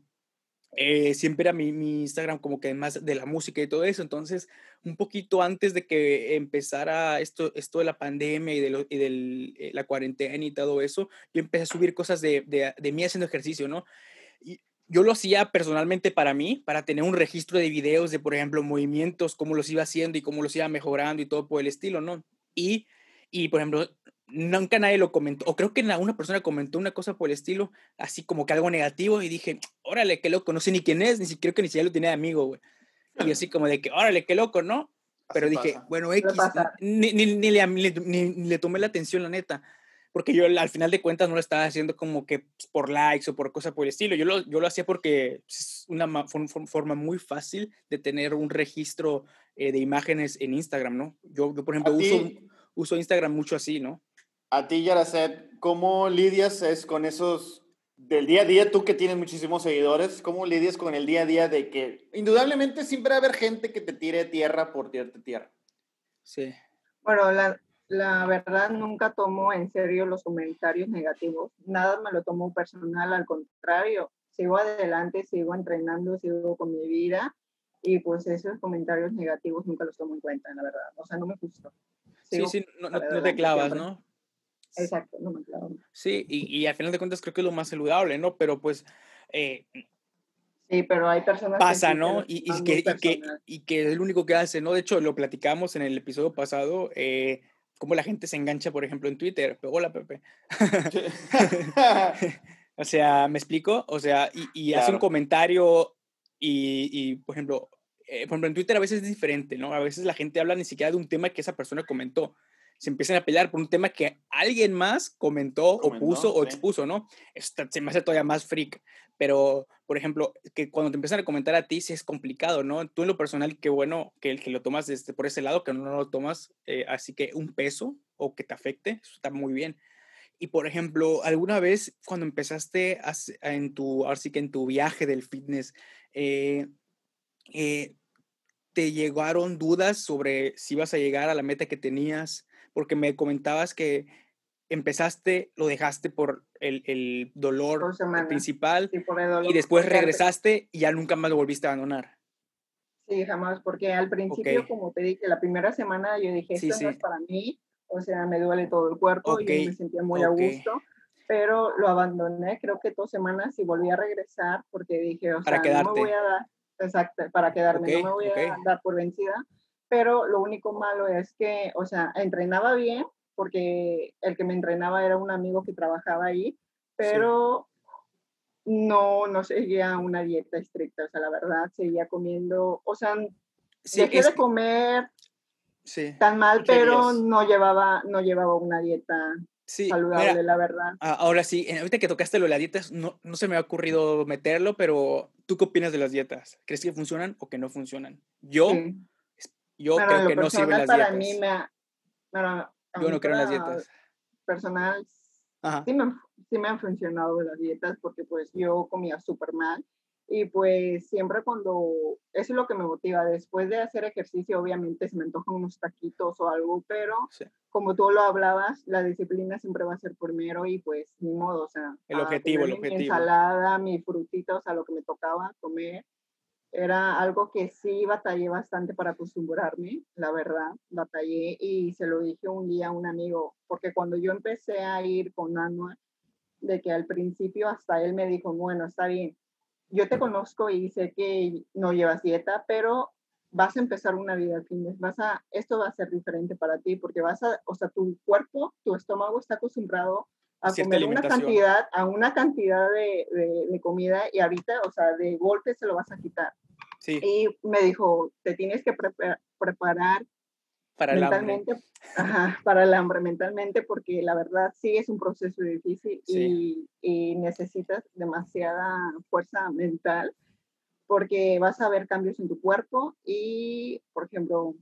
eh, siempre era mi, mi, Instagram como que más de la música y todo eso. Entonces, un poquito antes de que empezara esto, esto de la pandemia y de, y de eh, la cuarentena y todo eso, yo empecé a subir cosas de, de, de, mí haciendo ejercicio, ¿no? Y yo lo hacía personalmente para mí, para tener un registro de videos de, por ejemplo, movimientos, cómo los iba haciendo y cómo los iba mejorando y todo por el estilo, ¿no? Y, y por ejemplo, nunca nadie lo comentó, o creo que una persona comentó una cosa por el estilo, así como que algo negativo, y dije, órale, qué loco, no sé ni quién es, ni siquiera que ni siquiera lo tenía de amigo, güey. Y así como de que, órale, qué loco, ¿no? Pero dije, bueno, X, ni, ni, ni, le, ni, le tomé la atención, la neta porque yo al final de cuentas no lo estaba haciendo como que pues, por likes o por cosas por el estilo. Yo lo, yo lo hacía porque es una forma muy fácil de tener un registro eh, de imágenes en Instagram, ¿no? Yo, yo por ejemplo, uso, uso Instagram mucho así, ¿no? A ti, Yaracet, ¿cómo lidias es con esos del día a día, tú que tienes muchísimos seguidores, ¿cómo lidias con el día a día de que indudablemente siempre va a haber gente que te tire tierra por tirarte tierra? Sí. Bueno, la, la verdad nunca tomo en serio los comentarios negativos. Nada me lo tomo personal, al contrario, sigo adelante, sigo entrenando, sigo con mi vida y pues esos comentarios negativos nunca los tomo en cuenta, la verdad. O sea, no me gusta. sí, sí, no, te clavas, ¿no? Exacto, no me clavo. Sí, y, y al final de cuentas creo que es lo más saludable, ¿no? Pero pues... Eh, Sí, pero hay personas pasa, ¿no? Y, y, que, y, que, y, que, es el único que hace, ¿no? De hecho, lo platicamos en el episodio pasado, eh, cómo la gente se engancha, por ejemplo, en Twitter. Hola, Pepe. o sea, ¿me explico? O sea, y, hace un comentario y, por ejemplo, eh, por ejemplo, en Twitter a veces es diferente, ¿no? A veces la gente habla ni siquiera de un tema que esa persona comentó. Se empiezan a pelear por un tema que alguien más comentó, o puso o expuso, ¿no? Se me hace todavía más freak. Pero, por ejemplo, que cuando te empiezan a comentar a ti, sí es complicado, ¿no? Tú en lo personal, qué bueno que, que lo tomas desde, por ese lado, que no lo tomas eh, así que un peso o que te afecte, eso está muy bien. Y, por ejemplo, alguna vez cuando empezaste en tu, así que en tu viaje del fitness, eh, eh, ¿te llegaron dudas sobre si ibas a llegar a la meta que tenías? Porque me comentabas que empezaste, lo dejaste por el, el dolor principal y después regresaste y ya nunca más lo volviste a abandonar. Sí, jamás, porque al principio, como te dije, la primera semana yo dije, esto no es para mí, o sea, me duele todo el cuerpo y me sentía muy a gusto, pero lo abandoné, creo que dos semanas y volví a regresar porque dije, o sea, no me voy a dar, exacto, para quedarme, no me voy a dar por vencida, pero lo único malo es que, o sea, entrenaba bien, porque el que me entrenaba era un amigo que trabajaba ahí, pero no, no seguía una dieta estricta, o sea, la verdad, seguía comiendo, o sea, sí, dejé de comer tan mal, pero no llevaba, no llevaba una dieta saludable, la verdad. Ahora sí, ahorita que tocaste lo de las dietas, no, no se me ha ocurrido meterlo, pero ¿tú qué opinas de las dietas? ¿Crees que funcionan o que no funcionan? Yo, yo creo que no sirven las para dietas. Mí me, yo no creo en las dietas. Personal, sí me, sí me han funcionado las dietas porque pues yo comía súper mal y pues siempre cuando, eso es lo que me motiva, después de hacer ejercicio obviamente se me antojan unos taquitos o algo, pero como tú lo hablabas, la disciplina siempre va a ser primero y pues ni modo, o sea, el objetivo, el objetivo. Mi ensalada, mi frutita, o sea, lo que me tocaba comer era algo que sí batallé bastante para acostumbrarme, la verdad, batallé y se lo dije un día a un amigo, porque cuando yo empecé a ir con Anual, de que al principio hasta él me dijo, bueno, está bien, yo te conozco y sé que no llevas dieta, pero vas a empezar una vida fin, vas a, esto va a ser diferente para ti, porque vas a, o sea, tu cuerpo, tu estómago está acostumbrado a comer una cantidad, a una cantidad de, de, comida y ahorita, o sea, de golpe se lo vas a quitar. Sí. Y me dijo, te tienes que preparar para mentalmente, el hambre. Ajá, para el hambre mentalmente, porque la verdad sí es un proceso difícil y, y, necesitas demasiada fuerza mental porque vas a ver cambios en tu cuerpo y, por ejemplo,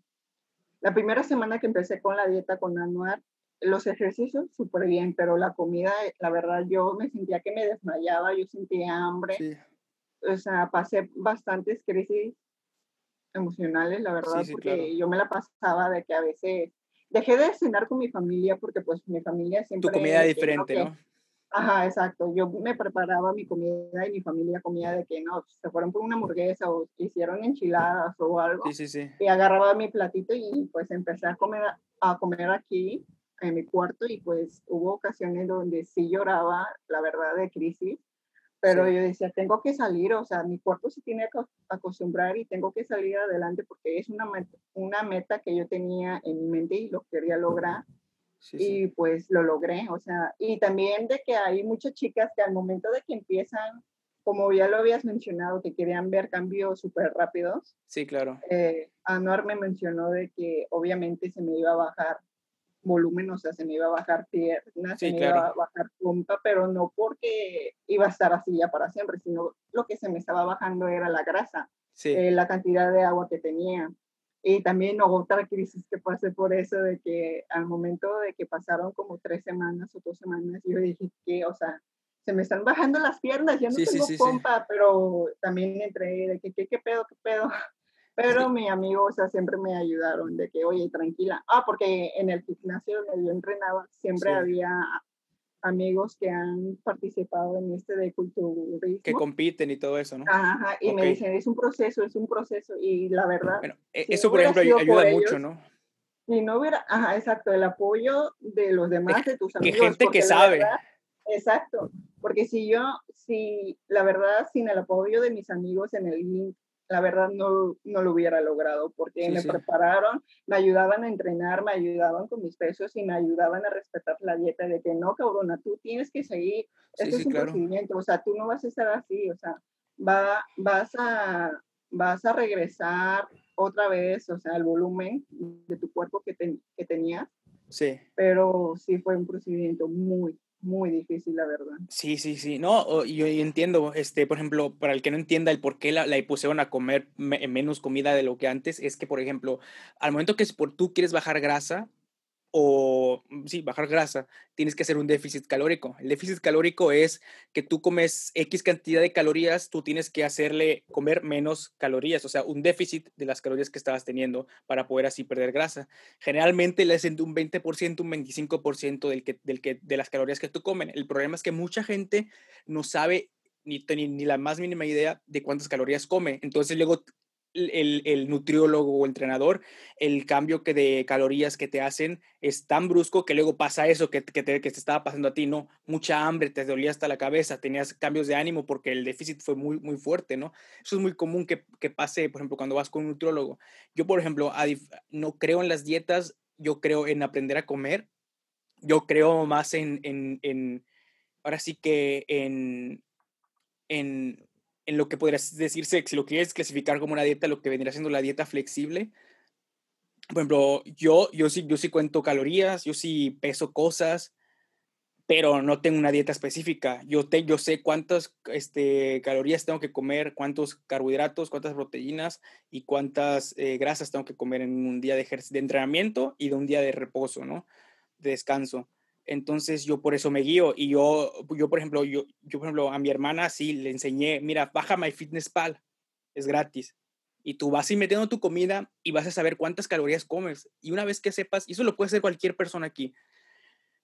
la primera semana que empecé con la dieta con Anuar, los ejercicios súper bien, pero la comida, la verdad, yo me sentía que me desmayaba, yo sentía hambre. O sea, pasé bastantes crisis emocionales, la verdad, porque yo me la pasaba de que a veces dejé de cenar con mi familia porque pues mi familia siempre... Tu comida diferente, ¿no? Ajá, exacto. Yo me preparaba mi comida y mi familia comía de que no, se fueron por una hamburguesa o hicieron enchiladas o algo. Sí, sí, sí. Y agarraba mi platito y pues empecé a comer, a comer aquí en mi cuarto y pues hubo ocasiones donde sí lloraba, la verdad, de crisis, Pero yo decía, tengo que salir, o sea, mi cuerpo se tiene que acostumbrar y tengo que salir adelante porque es una meta, una meta que yo tenía en mi mente y lo quería lograr. y pues lo logré, o sea, y también de que hay muchas chicas que al momento de que empiezan, como ya lo habías mencionado, que querían ver cambios súper rápidos. Sí, claro. Eh, Anuar me mencionó de que obviamente se me iba a bajar volumen, o sea, se me iba a bajar pierna, se me iba a bajar punta, pero no porque iba a estar así ya para siempre, sino lo que se me estaba bajando era la grasa, eh, la cantidad de agua que tenía. Y también otra crisis que pasé por eso, de que al momento de que pasaron como tres semanas o dos semanas, yo dije que, o sea, se me están bajando las piernas, ya no tengo pompa, pero también entré de que, ¿qué, qué pedo, qué pedo? Pero mi amigo, o sea, siempre me ayudaron de que, oye, tranquila. Ah, porque en el gimnasio donde yo entrenaba siempre había amigos que han participado en este de culturismo. Que compiten y todo eso, ¿no? Ajá, y me dicen, es un proceso, es un proceso. Y la verdad... Bueno, e, eso, por ejemplo, ayuda mucho, ¿no? Si no hubiera, ajá, exacto, el apoyo de los demás, de, tus amigos. Que gente que sabe. exacto, porque si yo, si la verdad, sin el apoyo de mis amigos en el link, la verdad no, no lo hubiera logrado porque me prepararon, me ayudaban a entrenar, me ayudaban con mis pesos y me ayudaban a respetar la dieta de que no, cabrona, tú tienes que seguir, esto es un procedimiento, o sea, tú no vas a estar así, o sea, va, vas, a, vas a regresar otra vez, o sea, el volumen de tu cuerpo que, que tenías. Sí. Pero sí fue un procedimiento muy, muy difícil, la verdad. Sí, sí, sí. No, yo entiendo, este, por ejemplo, para el que no entienda el por qué la, la pusieron a comer menos comida de lo que antes, es que, por ejemplo, al momento que por tú quieres bajar grasa, o mm, sí, bajar grasa, tienes que hacer un déficit calórico. El déficit calórico es que tú comes X cantidad de calorías, tú tienes que hacerle comer menos calorías, o sea, un déficit de las calorías que estabas teniendo para poder así perder grasa. Generalmente le hacen un 20%, un 25% del que, del que, de las calorías que tú comen. El problema es que mucha gente no sabe ni, ni, ni la más mínima idea de cuántas calorías come. Entonces luego el, nutriólogo o entrenador, el cambio que de calorías que te hacen es tan brusco que luego pasa eso que, te, que estaba pasando a ti, ¿no? Mucha hambre, te dolía hasta la cabeza, tenías cambios de ánimo porque el déficit fue muy, muy fuerte, ¿no? Eso es muy común que, pase, por ejemplo, cuando vas con un nutriólogo. Yo, por ejemplo, no creo en las dietas, yo creo en aprender a comer, yo creo más en, en, en ahora sí que en en lo que podrías decirse, si lo quieres clasificar como una dieta, lo que vendría siendo la dieta flexible. Por ejemplo, yo, yo, sí, yo sí cuento calorías, yo sí peso cosas, pero no tengo una dieta específica. Yo, te, yo sé cuántas este, calorías tengo que comer, cuántos carbohidratos, cuántas proteínas y cuántas eh, grasas tengo que comer en un día de, de entrenamiento y de un día de reposo, ¿no? De descanso. Entonces yo por eso me guío y yo, yo por ejemplo, yo, yo por ejemplo a mi hermana sí le enseñé, mira, baja MyFitnessPal, es gratis. Y tú vas y metiendo tu comida y vas a saber cuántas calorías comes. Y una vez que sepas, y eso lo puede hacer cualquier persona aquí,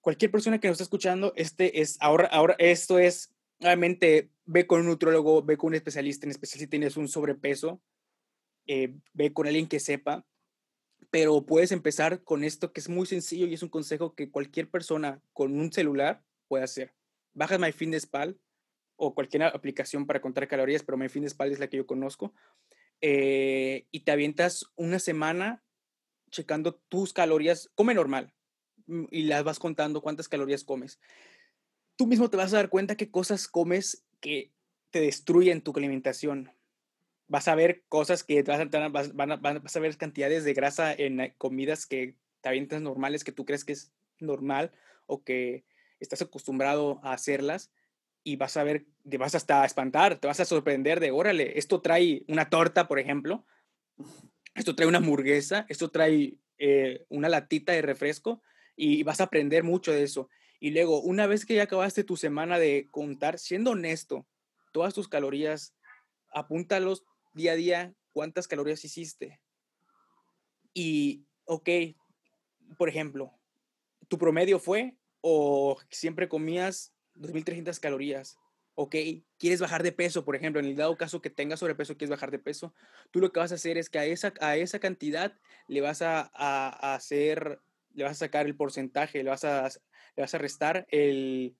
cualquier persona que nos está escuchando, este es, ahora, ahora esto es, obviamente, ve con un nutrólogo, ve con un especialista, en especial si tienes un sobrepeso, eh, ve con alguien que sepa, pero puedes empezar con esto que es muy sencillo y es un consejo que cualquier persona con un celular puede hacer. Bajas MyFitnessPal o cualquier aplicación para contar calorías, pero MyFitnessPal es la que yo conozco, eh, y te avientas una semana checando tus calorías, come normal, mm, y las vas contando cuántas calorías comes. Tú mismo te vas a dar cuenta qué cosas comes que te destruyen tu alimentación vas a ver cosas que vas a, vas, vas a ver cantidades de grasa en eh, comidas que te avientas normales que tú crees que es normal o que estás acostumbrado a hacerlas y vas a ver, te vas hasta a espantar, te vas a sorprender de, órale, esto trae una torta, por ejemplo, esto trae una hamburguesa, esto trae eh, una latita de refresco y vas a aprender mucho de eso. Y luego, una vez que ya acabaste tu semana de contar, siendo honesto, todas tus calorías, apúntalos día a día cuántas calorías hiciste. Y, ok, por ejemplo, tu promedio fue o siempre comías 2.300 calorías. Ok, quieres bajar de peso, por ejemplo, en el dado caso que tengas sobrepeso, quieres bajar de peso, tú lo que vas a hacer es que a esa, a esa cantidad le vas a, a, hacer, le vas a sacar el porcentaje, le vas a, le vas a restar el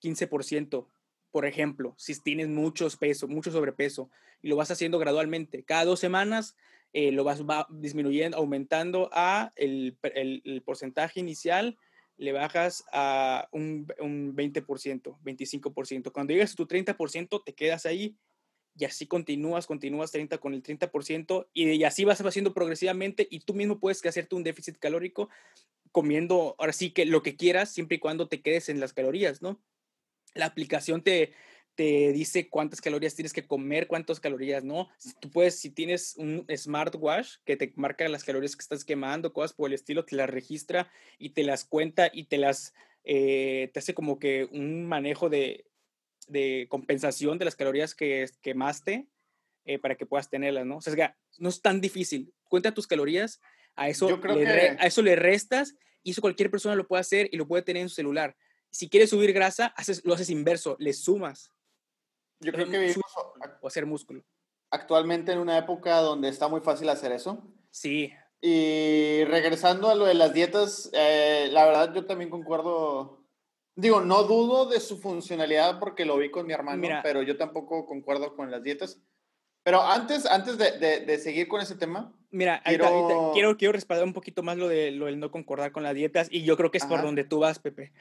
15% Por ejemplo, si tienes muchos peso, mucho sobrepeso y lo vas haciendo gradualmente, cada dos semanas eh, lo vas va disminuyendo, aumentando a el, el, porcentaje inicial, le bajas a un, un 20%, 25%. Cuando llegas a tu 30%, te quedas ahí y así continúas, continúas 30 con el 30% y, así vas haciendo progresivamente y tú mismo puedes hacerte un déficit calórico comiendo, ahora sí que lo que quieras, siempre y cuando te quedes en las calorías, ¿no? La aplicación te, te dice cuántas calorías tienes que comer, cuántas calorías no. Tú puedes, si tienes un smartwatch que te marca las calorías que estás quemando, cosas por el estilo, te las registra y te las cuenta y te las, eh, te hace como que un manejo de, de compensación de las calorías que quemaste eh, para que puedas tenerlas, ¿no? O sea, no es tan difícil. Cuenta tus calorías, a eso, le, a eso le restas y eso cualquier persona lo puede hacer y lo puede tener en su celular. Si quieres subir grasa, haces, lo haces inverso, le sumas. Yo creo que vivimos o hacer músculo. Actualmente en una época donde está muy fácil hacer eso. Sí. Y regresando a lo de las dietas, eh, la verdad yo también concuerdo Digo, no dudo de su funcionalidad porque lo vi con mi hermano, pero yo tampoco concuerdo con las dietas. Pero antes, antes de, de, seguir con ese tema. Mira, quiero... quiero, quiero respaldar un poquito más lo, de, lo del no concordar con las dietas y yo creo que es por donde tú vas, Pepe.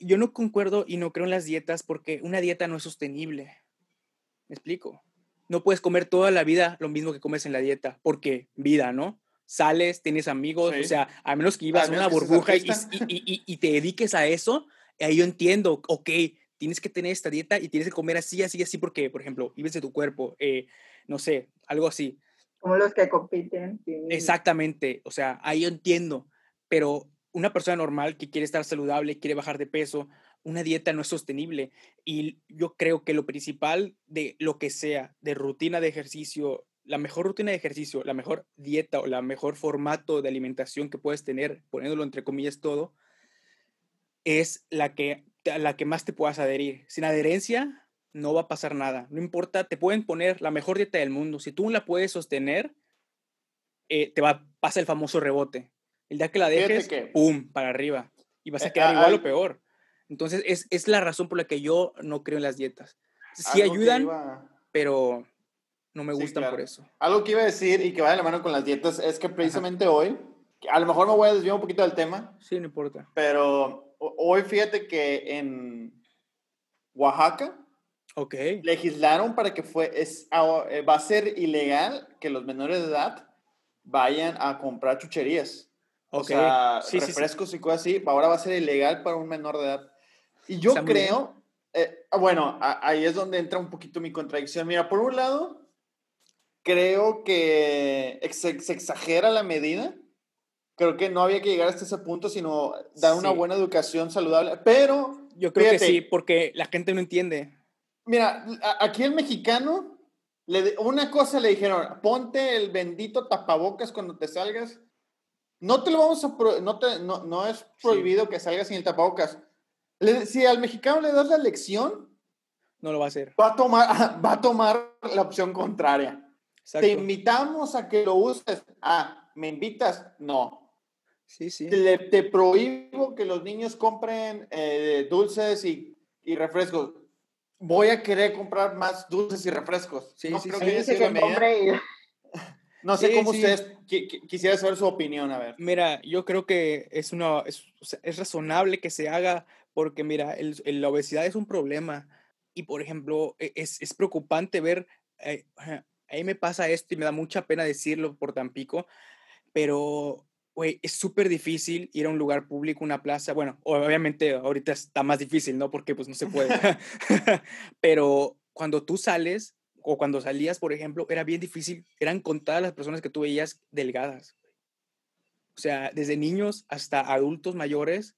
Yo no concuerdo y no creo en las dietas porque una dieta no es sostenible. ¿Me explico? No puedes comer toda la vida lo mismo que comes en la dieta porque vida, ¿no? Sales, tienes amigos, o sea, a menos que ibas a una burbuja y, y, y te dediques a eso, ahí yo entiendo, ok, tienes que tener esta dieta y tienes que comer así, así, así, porque, por ejemplo, vives de tu cuerpo, eh, no sé, algo así. Como los que compiten. Exactamente, o sea, ahí yo entiendo, pero una persona normal que quiere estar saludable, quiere bajar de peso, una dieta no es sostenible. Y yo creo que lo principal de lo que sea, de rutina de ejercicio, la mejor rutina de ejercicio, la mejor dieta o la mejor formato de alimentación que puedes tener, poniéndolo entre comillas todo, es la que, la que más te puedas adherir. Sin adherencia, no va a pasar nada. No importa, te pueden poner la mejor dieta del mundo. Si tú la puedes sostener, eh, te va a pasar el famoso rebote. El día que la dejes, ¡pum! para arriba. Y vas a eh, quedar igual o peor. Entonces, es, es, la razón por la que yo no creo en las dietas. Sí ayudan, pero no me gustan por eso. Algo que iba a decir y que va de la mano con las dietas es que precisamente hoy, a lo mejor me voy a desviar un poquito del tema. Sí, no importa. Pero hoy fíjate que en Oaxaca okay. legislaron para que fue, es, ah, eh, va a ser ilegal que los menores de edad vayan a comprar chucherías. O sea, refrescos y cosas así. Ahora va a ser ilegal para un menor de edad. Y yo creo, eh, ah, bueno, ahí es donde entra un poquito mi contradicción. Mira, por un lado, creo que se exagera la medida creo que no había que llegar hasta ese punto, sino dar una buena educación saludable. Pero. Yo creo que sí, porque la gente no entiende. Mira, aquí el mexicano, le, una cosa le dijeron: ponte el bendito tapabocas cuando te salgas. No te lo vamos a. no, te, no, no es prohibido que salgas sin el tapabocas. si al mexicano le das la lección. No lo va a hacer. Va a tomar, va a tomar la opción contraria. Te invitamos a que lo uses. Ah, ¿me invitas? No Sí, sí. Te, prohíbo que los niños compren eh, dulces y, y, refrescos. Voy a querer comprar más dulces y refrescos. Sí, sí, sí, No sé cómo ustedes quisiera saber su opinión, a ver. Mira, yo creo que es, una, es, es razonable que se haga porque, mira, el, la obesidad es un problema y, por ejemplo, e, es, es preocupante ver, eh, ahí me pasa esto y me da mucha pena decirlo por Tampico, pero güey, es súper difícil ir a un lugar público, una plaza. Bueno, obviamente ahorita está más difícil, ¿no? Porque pues no se puede. Pero cuando tú sales o cuando salías, por ejemplo, era bien difícil. Eran contadas las personas que tú veías delgadas. O sea, desde niños hasta adultos mayores,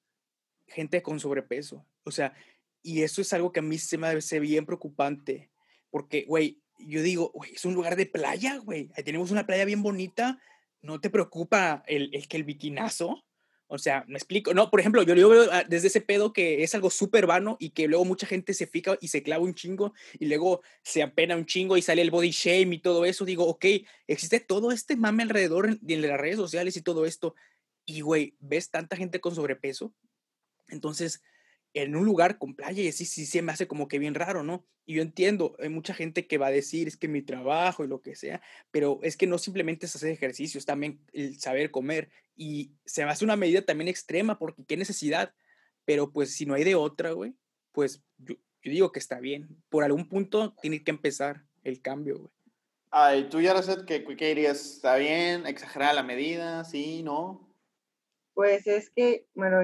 gente con sobrepeso. O sea, y eso es algo que a mí se me hace bien preocupante. Porque, güey, yo digo, güey, es un lugar de playa, güey. Tenemos una playa bien bonita ¿no te preocupa el, el que el biquinazo? O sea, me explico. No, por ejemplo, yo, veo ah, desde ese pedo que es algo súper vano y que luego mucha gente se fica y se clava un chingo y luego se apena un chingo y sale el body shame y todo eso. Digo, ok, existe todo este mame alrededor de las redes sociales y todo esto. Y, güey, ¿ves tanta gente con sobrepeso? Entonces, en un lugar con playa y así sí se me hace como que bien raro, ¿no? Y yo entiendo, hay mucha gente que va a decir, es que mi trabajo y lo que sea, pero es que no simplemente es hacer ejercicios, también el saber comer. Y se me hace una medida también extrema porque qué necesidad. Pero pues si no hay de otra, güey, pues yo, digo que está bien. Por algún punto tiene que empezar el cambio, güey. Ay, tú ya sé ¿qué, ¿qué dirías? ¿Está bien? ¿Exagerar la medida? ¿Sí? ¿No? Pues es que, bueno,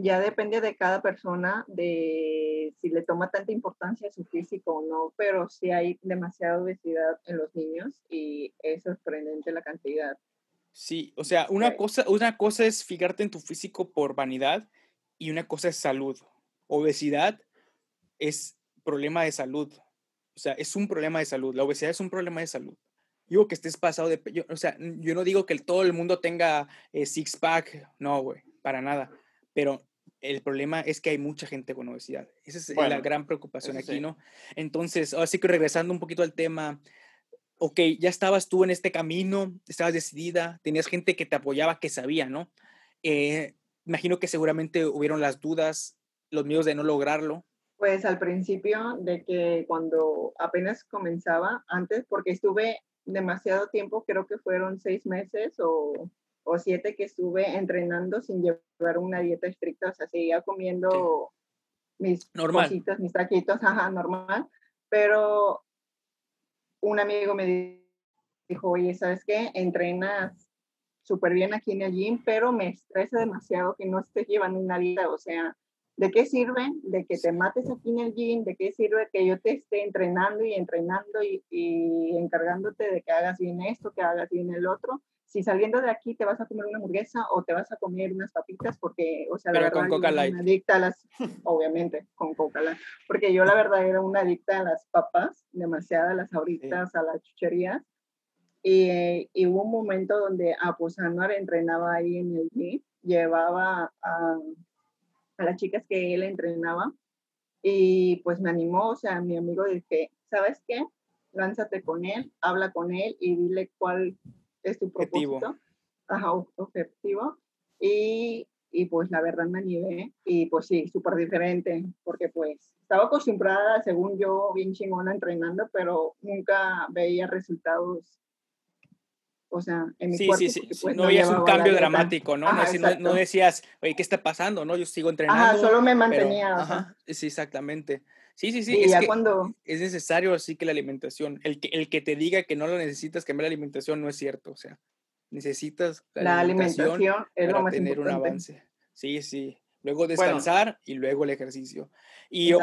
ya depende de cada persona de si le toma tanta importancia a su físico o no, pero sí hay demasiada obesidad en los niños y es sorprendente la cantidad. Sí, o sea, una cosa, una cosa es fijarte en tu físico por vanidad y una cosa es salud. Obesidad es problema de salud. O sea, es un problema de salud. La obesidad es un problema de salud. Digo que estés pasado de... Yo, o sea, yo no digo que todo el mundo tenga eh, six-pack, no, güey, para nada. Pero el problema es que hay mucha gente con obesidad. Esa es la gran preocupación aquí, ¿no? Entonces, así que regresando un poquito al tema, ok, ya estabas tú en este camino, estabas decidida, tenías gente que te apoyaba, que sabía, ¿no? Eh, imagino que seguramente hubieron las dudas, los miedos de no lograrlo. Pues al principio de que cuando apenas comenzaba, antes, porque estuve demasiado tiempo, creo que fueron seis meses o o siete que estuve entrenando sin llevar una dieta estricta, o sea, seguía comiendo mis normal. cositas, mis taquitos, ajá, normal, pero un amigo me dijo, oye, ¿sabes qué? Entrenas súper bien aquí en el gym, pero me estresa demasiado que no estés llevando una dieta, o sea, ¿de qué sirve de que te mates aquí en el gym? ¿De qué sirve que yo te esté entrenando y entrenando y, y encargándote de que hagas bien esto, que hagas bien el otro? Si saliendo de aquí te vas a comer una hamburguesa o te vas a comer unas papitas, porque, o sea, la verdad, con Coca Light. adicta a las, obviamente, con Coca Light, porque yo la verdad era una adicta a las papas, demasiado a las ahoritas, a las chucherías, y, y, hubo un momento donde a ah, pues Anuar entrenaba ahí en el gym, llevaba a, a las chicas que él entrenaba, y pues me animó, o sea, mi amigo dije, ¿sabes qué? Lánzate con él, habla con él y dile cuál es tu propósito. Ajá, objetivo. Y, y, pues la verdad me animé y pues sí, súper diferente, porque pues estaba acostumbrada, según yo, bien chingona entrenando, pero nunca veía resultados o sea, en mi sí, Sí, sí, pues, no, veías un cambio dramático, ¿no? no, decías, oye, ¿qué está pasando? No, yo sigo entrenando. Ajá, solo me mantenía. ajá, sí, exactamente. Sí, sí, sí. es, que cuando... es necesario así que la alimentación, el que, el que te diga que no lo necesitas cambiar la alimentación no es cierto, o sea, necesitas la, alimentación, es para tener un avance. Sí, sí. Luego descansar y luego el ejercicio. Y yo,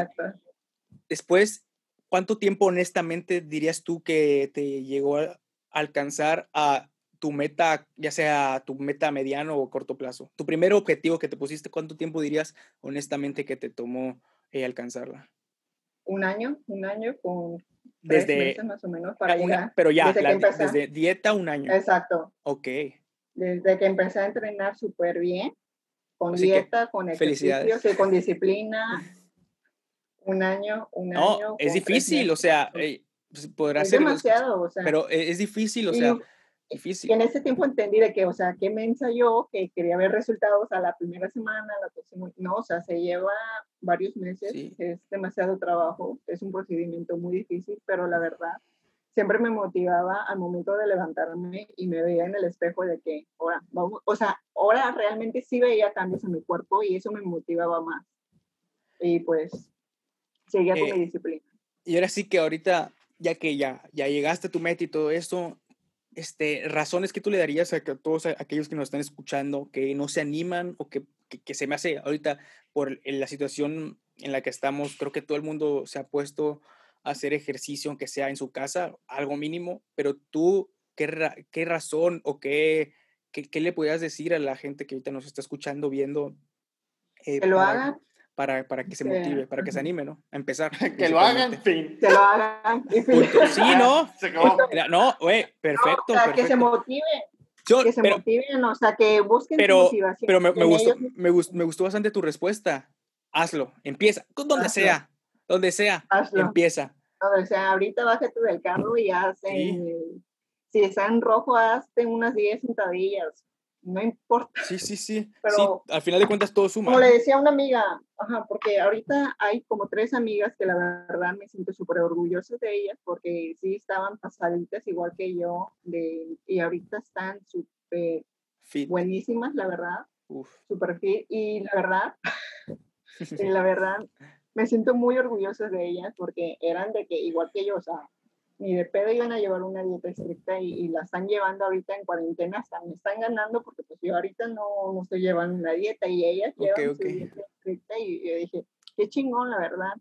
después, ¿cuánto tiempo honestamente dirías tú que te llegó a alcanzar a tu meta, ya sea tu meta mediano o corto plazo? Tu primer objetivo que te pusiste, ¿cuánto tiempo dirías honestamente que te tomó eh, alcanzarla? Un año, un año con desde meses más o menos para llegar. Pero ya, desde, dieta un año. Exacto. Ok. Desde que empecé a entrenar súper bien, con dieta, con ejercicios y con disciplina. Un año, un no, año. Es difícil, o sea, eh, pues, podrá es ser. demasiado, o sea. Pero e, es difícil, o sea. Difícil. Y en ese tiempo entendí de que, o sea, qué mensa yo, que quería ver resultados a la primera semana, a la próxima, no, o sea, se lleva varios meses, es demasiado trabajo, es un procedimiento muy difícil, pero la verdad, siempre me motivaba al momento de levantarme y me veía en el espejo de que, ahora, vamos, o sea, ahora realmente sí veía cambios en mi cuerpo y eso me motivaba más. Y pues, seguía con mi eh, disciplina. Y ahora sí que ahorita, ya que ya, ya llegaste a tu meta y todo esto, este, razones que tú le darías a, todos aquellos que nos están escuchando que no se animan o que, que, se me hace ahorita por la situación en la que estamos, creo que todo el mundo se ha puesto a hacer ejercicio, aunque sea en su casa, algo mínimo, pero tú, ¿qué, qué razón o qué, qué, le podrías decir a la gente que ahorita nos está escuchando, viendo? Eh, que lo hagan para, para que se motive, para que se anime, ¿no? A empezar. que lo hagan, fin. Que lo hagan. Sí, ¿no? No, güey, perfecto. o sea, que se motive. que se motiven, o sea, que busquen pero, motivación. Pero me, me gustó, me, gustó, me, gustó, bastante tu respuesta. Hazlo, empieza, donde sea, donde sea, Hazlo. empieza. O sea, ahorita bájate del carro y haz, si está en rojo, hazte unas 10 sentadillas no importa. Sí, sí, sí. Pero al final de cuentas todo suma. Como le decía a una amiga, ajá, porque ahorita hay como tres amigas que la verdad me siento súper orgullosa de ellas porque sí estaban pasaditas igual que yo de, y ahorita están súper buenísimas, la verdad. Súper fit. Y la verdad, la verdad, me siento muy orgullosa de ellas porque eran de que igual que yo, o sea, ni de pedo iban a llevar una dieta estricta y, la están llevando ahorita en cuarentena, hasta me están ganando porque pues yo ahorita no, no estoy llevando una dieta y ellas llevan su dieta estricta y yo dije, qué chingón, la verdad,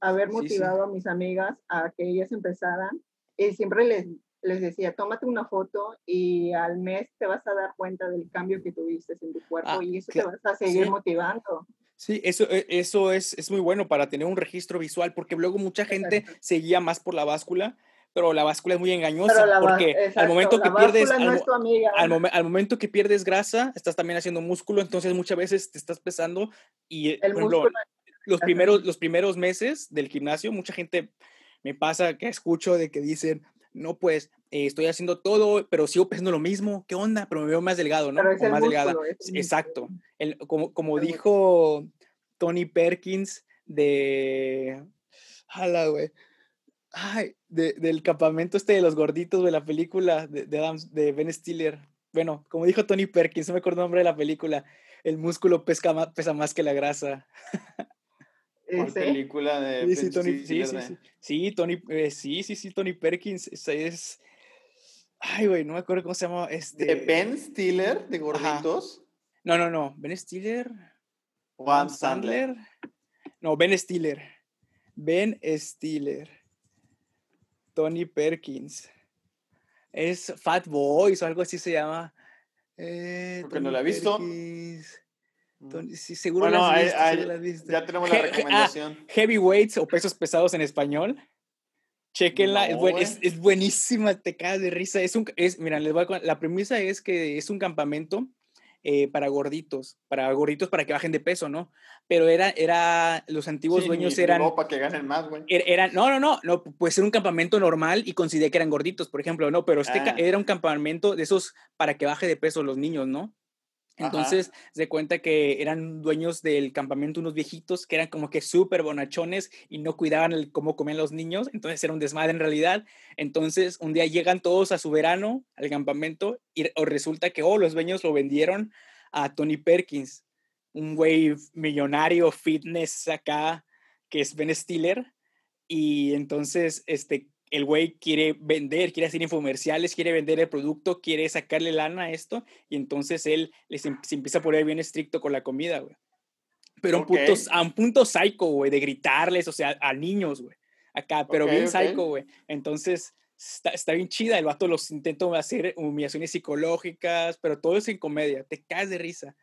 haber motivado a mis amigas a que ellas empezaran y siempre les, les decía, tómate una foto y al mes te vas a dar cuenta del cambio que tuviste en tu cuerpo ah, y eso te vas a seguir motivando. Sí, eso, e, eso es, es, muy bueno para tener un registro visual, porque luego mucha gente se guía más por la báscula, pero la báscula es muy engañosa, porque al momento que pierdes, al, momento que pierdes grasa, estás también haciendo músculo, entonces muchas veces te estás pesando y El los, primeros, los primeros meses del gimnasio, mucha gente me pasa que escucho de que dicen, no, pues eh, estoy haciendo todo, pero sigo pesando lo mismo, ¿qué onda? Pero me veo más delgado, ¿no? Pero más delgada. Exacto. El, como como dijo Tony Perkins de... Jala, güey. Ay, del campamento este de los gorditos de la película de, de, de Ben Stiller. Bueno, como dijo Tony Perkins, no me acuerdo el nombre de la película, el músculo pesca pesa más que la grasa. película de sí, sí, Tony, sí, sí, sí, Tony, eh, sí, sí, sí, Tony Perkins, es, ay, güey, no me acuerdo cómo se llama, este. ¿De Ben Stiller, de Gorditos? No, no, no, Ben Stiller. Juan Sandler. No, Ben Stiller. Ben Stiller. Tony Perkins. Es Fat Boys o algo así se llama. Eh, Porque no la he visto. Mm. sí, seguro, las viste, Ya tenemos la ah, recomendación. heavyweights o pesos pesados en español. Chequenla, es, es, buenísima, te caes de risa. Es un, es, mira, les voy a, la premisa es que es un campamento eh, para gorditos, para gorditos para que bajen de peso, ¿no? Pero era, era, los antiguos dueños eran... No, para que ganen más, güey. Er, eran, no, no, no, no, puede ser un campamento normal y consideré que eran gorditos, por ejemplo, no, pero este ah. era un campamento de esos para que baje de peso los niños, ¿no? Entonces se cuenta que eran dueños del campamento unos viejitos que eran como que súper bonachones y no cuidaban el cómo comían los niños, entonces era un desmadre en realidad. Entonces un día llegan todos a su verano al campamento y resulta que oh, los dueños lo vendieron a Tony Perkins, un güey millonario fitness acá que es Ben Stiller y entonces este el güey quiere vender, quiere hacer infomerciales, quiere vender el producto, quiere sacarle lana a esto, y entonces él les em, se empieza a poner bien estricto con la comida, güey. Pero a, un punto, a un punto psycho, güey, de gritarles, o sea, a niños, güey. Acá, pero bien psycho, güey. Entonces, está, está, bien chida. El vato los intenta hacer humillaciones psicológicas, pero todo es en comedia. Te caes de risa.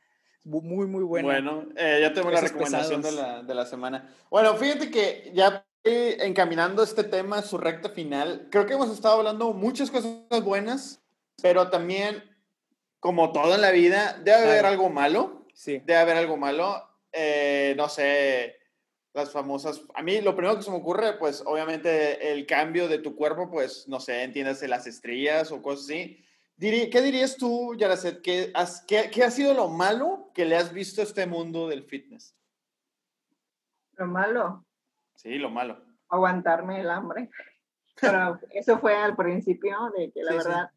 Muy, muy bueno. Bueno, eh, ya tengo la recomendación de la, de la semana. Bueno, fíjate que ya encaminando este tema a su recta final, creo que hemos estado hablando muchas cosas buenas, pero también, como todo en la vida, debe haber algo malo. Sí. Debe haber algo malo. Eh, no sé, las famosas. A mí lo primero que se me ocurre, pues obviamente el cambio de tu cuerpo, pues no sé, entiendes las estrellas o cosas así. ¿Qué dirías tú, Yaracet? ¿qué, qué, ¿Qué ha sido lo malo que le has visto a este mundo del fitness? Lo malo. Sí, lo malo. Aguantarme el hambre. Pero eso fue al principio de que la verdad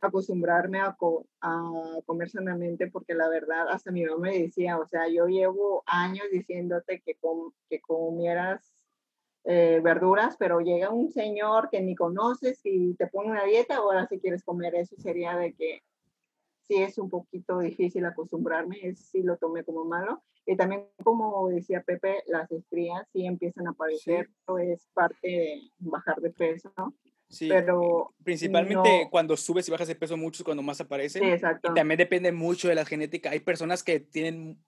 acostumbrarme a, a, comer sanamente porque la verdad hasta mi mamá me decía, o sea, yo llevo años diciéndote que, que comieras eh, verduras, pero llega un señor que ni conoces y te pone una dieta, ahora si quieres comer eso sería de que sí es un poquito difícil acostumbrarme, es, sí lo tomé como malo. Y también, como decía Pepe, las estrías sí empiezan a aparecer, es parte de bajar de peso, ¿no? Sí, pero principalmente cuando subes y bajas de peso mucho es cuando más aparecen. Sí, exacto. Y también depende mucho de la genética. Hay personas que tienen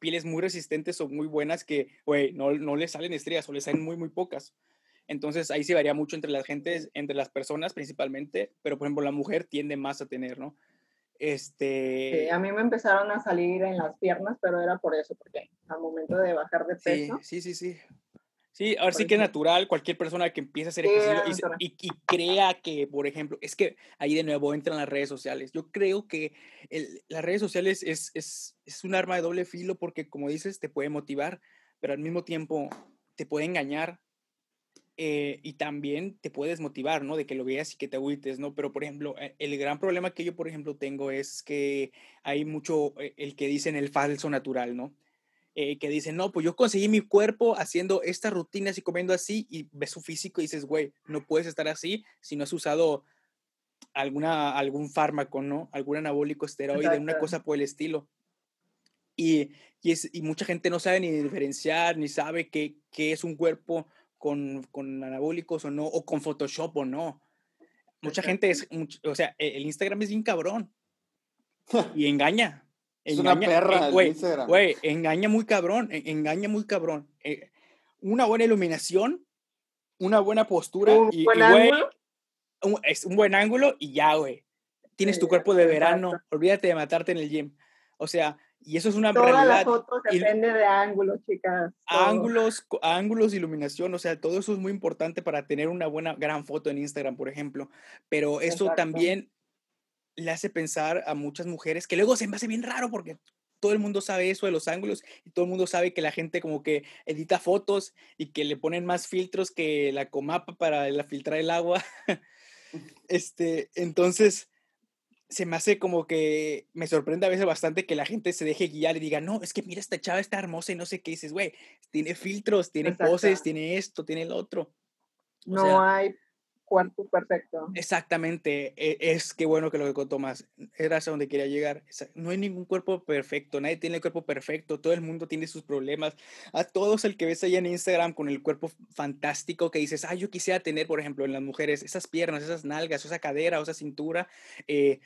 pieles muy resistentes o muy buenas que, güey, no, no les salen estrías o les salen muy, muy pocas. Entonces ahí sí varía mucho entre las gentes, entre las personas principalmente, pero por ejemplo la mujer tiende más a tener, ¿no? Este... a mí me empezaron a salir en las piernas, pero era por eso, porque al momento de bajar de peso. Sí, sí, sí. Sí, ahora sí que es natural, cualquier persona que empiece a hacer ejercicio y, y, crea que, por ejemplo, es que ahí de nuevo entran las redes sociales. Yo creo que las redes sociales es, es, es, un arma de doble filo porque, como dices, te puede motivar, pero al mismo tiempo te puede engañar eh, y también te puedes motivar, ¿no? De que lo veas y que te agüites, ¿no? Pero, por ejemplo, eh, el gran problema que yo, por ejemplo, tengo es que hay mucho eh, el que dicen el falso natural, ¿no? que dicen, no, pues yo conseguí mi cuerpo haciendo estas rutinas y comiendo así y ves su físico y dices, güey, no puedes estar así si no has usado alguna, algún fármaco, ¿no? Algún anabólico esteroide, una cosa por el estilo. Y, y, es, y, mucha gente no sabe ni diferenciar, ni sabe qué, qué es un cuerpo con, con, anabólicos o no, o con Photoshop o no. Mucha gente es, o sea, e, el Instagram es bien cabrón. y engaña. Es una perra güey, güey, engaña muy cabrón, e, engaña muy cabrón. Eh, una buena iluminación, una buena postura ¿Un y, buen ángulo? es un buen ángulo y ya, güey. Tienes tu cuerpo de verano, olvídate de matarte en el gym. O sea, y eso es una Todas realidad. las fotos depende de ángulos, chicas. Ángulos, ángulos, iluminación, o sea, todo eso es muy importante para tener una buena, gran foto en Instagram, por ejemplo. Pero eso también le hace pensar a muchas mujeres que luego se me hace bien raro porque todo el mundo sabe eso de los ángulos y todo el mundo sabe que la gente como que edita fotos y que le ponen más filtros que la comapa para la filtrar el agua. este, entonces se me hace como que me sorprende a veces bastante que la gente se deje guiar y diga, no, es que mira, esta chava está hermosa y no sé qué dices, güey, tiene filtros, tiene poses, tiene esto, tiene el otro. no hay cuerpo perfecto. Exactamente, e, es que bueno que lo que contó más, era hacia donde quería llegar. No hay ningún cuerpo perfecto, nadie tiene el cuerpo perfecto, todo el mundo tiene sus problemas. A todos el que ves ahí en Instagram con el cuerpo fantástico que dices, ah, yo quisiera tener, por ejemplo, en las mujeres, esas piernas, esas nalgas, esa cadera, esa cintura. Eh,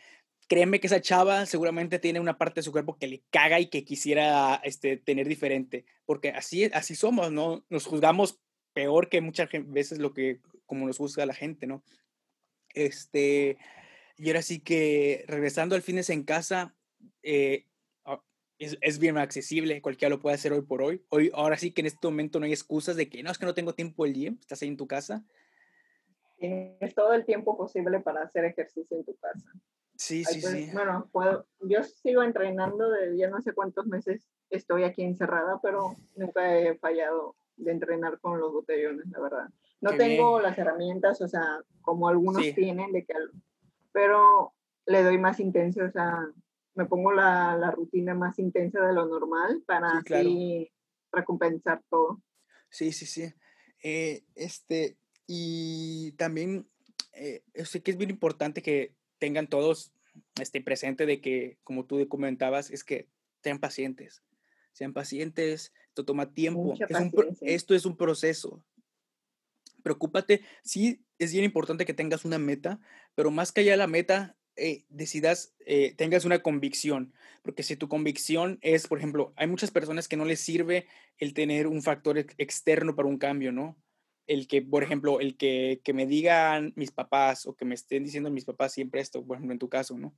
créeme que esa chava seguramente tiene una parte de su cuerpo que le caga y que quisiera este, tener diferente, porque así, así somos, ¿no? Nos juzgamos peor que muchas veces lo que como nos juzga la gente, ¿no? Este, y ahora sí que regresando al fines en casa, eh, ah, es, es, bien accesible, cualquiera lo puede hacer hoy por hoy. hoy. Ahora sí que en este momento no hay excusas de que no, es que no tengo tiempo el día, estás ahí en tu casa. Tienes todo el tiempo posible para hacer ejercicio en tu casa. Sí, sí, pues, sí. Bueno, puedo, yo sigo entrenando de ya no sé cuántos meses estoy aquí encerrada, pero nunca he fallado de entrenar con los botellones, la verdad. No tengo las herramientas, o sea, como algunos tienen, de que, pero le doy más intenso, o sea, me pongo la, la rutina más intensa de lo normal para así recompensar todo. Sí, sí, sí. Eh, este, y también eh, sé que es bien importante que tengan todos este, presente de que, como tú comentabas, es que sean pacientes. Sean pacientes, esto toma tiempo. Es un, esto es un proceso preocúpate, sí es bien importante que tengas una meta, pero más que allá de la meta, eh, decidas, eh, tengas una convicción, porque si tu convicción es, por ejemplo, hay muchas personas que no les sirve el tener un factor externo para un cambio, ¿no? El que, por ejemplo, el que, que me digan mis papás o que me estén diciendo mis papás siempre esto, por ejemplo, en tu caso, ¿no?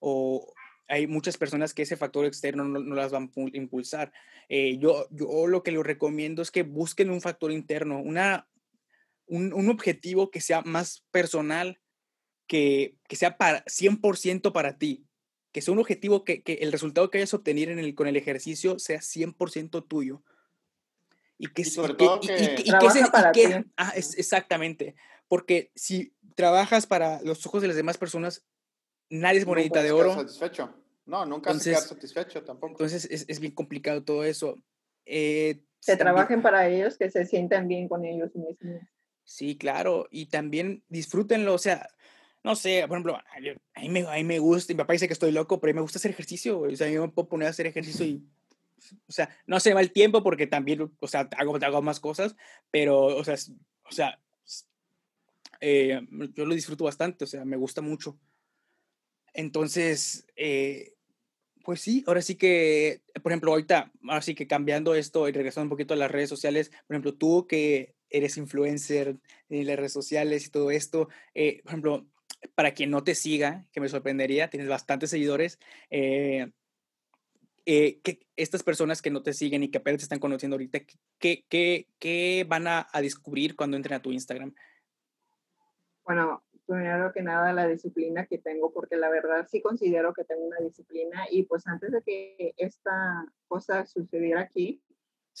O hay muchas personas que ese factor externo no, las van a impulsar. Eh, yo, yo lo que les recomiendo es que busquen un factor interno, una, un, objetivo que sea más personal, que, que sea para 100% para ti, que sea un objetivo que, que, el resultado que vayas a obtener en el, con el ejercicio sea 100% tuyo. Y que sobre todo que, para ti. Ah, es, exactamente, porque si trabajas para los ojos de las demás personas, nadie es monedita de oro. Satisfecho. No, nunca entonces, se satisfecho tampoco. Entonces es, es bien complicado todo eso. Eh, que trabajen para ellos, que se sientan bien con ellos mismos. Sí, claro, y también disfrútenlo, o sea, no sé, por ejemplo, a mí, me, a mí me gusta, mi papá dice que estoy loco, pero a me gusta hacer ejercicio, o sea, yo me puedo poner a hacer ejercicio y, o sea, no se va el tiempo porque también, o sea, hago, hago más cosas, pero, o sea, o sea, eh, yo lo disfruto bastante, o sea, me gusta mucho. Entonces, eh, pues sí, ahora sí que, por ejemplo, ahorita, ahora sí que cambiando esto y regresando un poquito a las redes sociales, por ejemplo, tú que eres influencer en las redes sociales y todo esto. Eh, por ejemplo, para quien no te siga, que me sorprendería, tienes bastantes seguidores. Eh, eh, que estas personas que no te siguen y que apenas te están conociendo ahorita, ¿qué, qué, qué van a, a, descubrir cuando entren a tu Instagram? Bueno, primero que nada la disciplina que tengo, porque la verdad sí considero que tengo una disciplina y pues antes de que esta cosa sucediera aquí,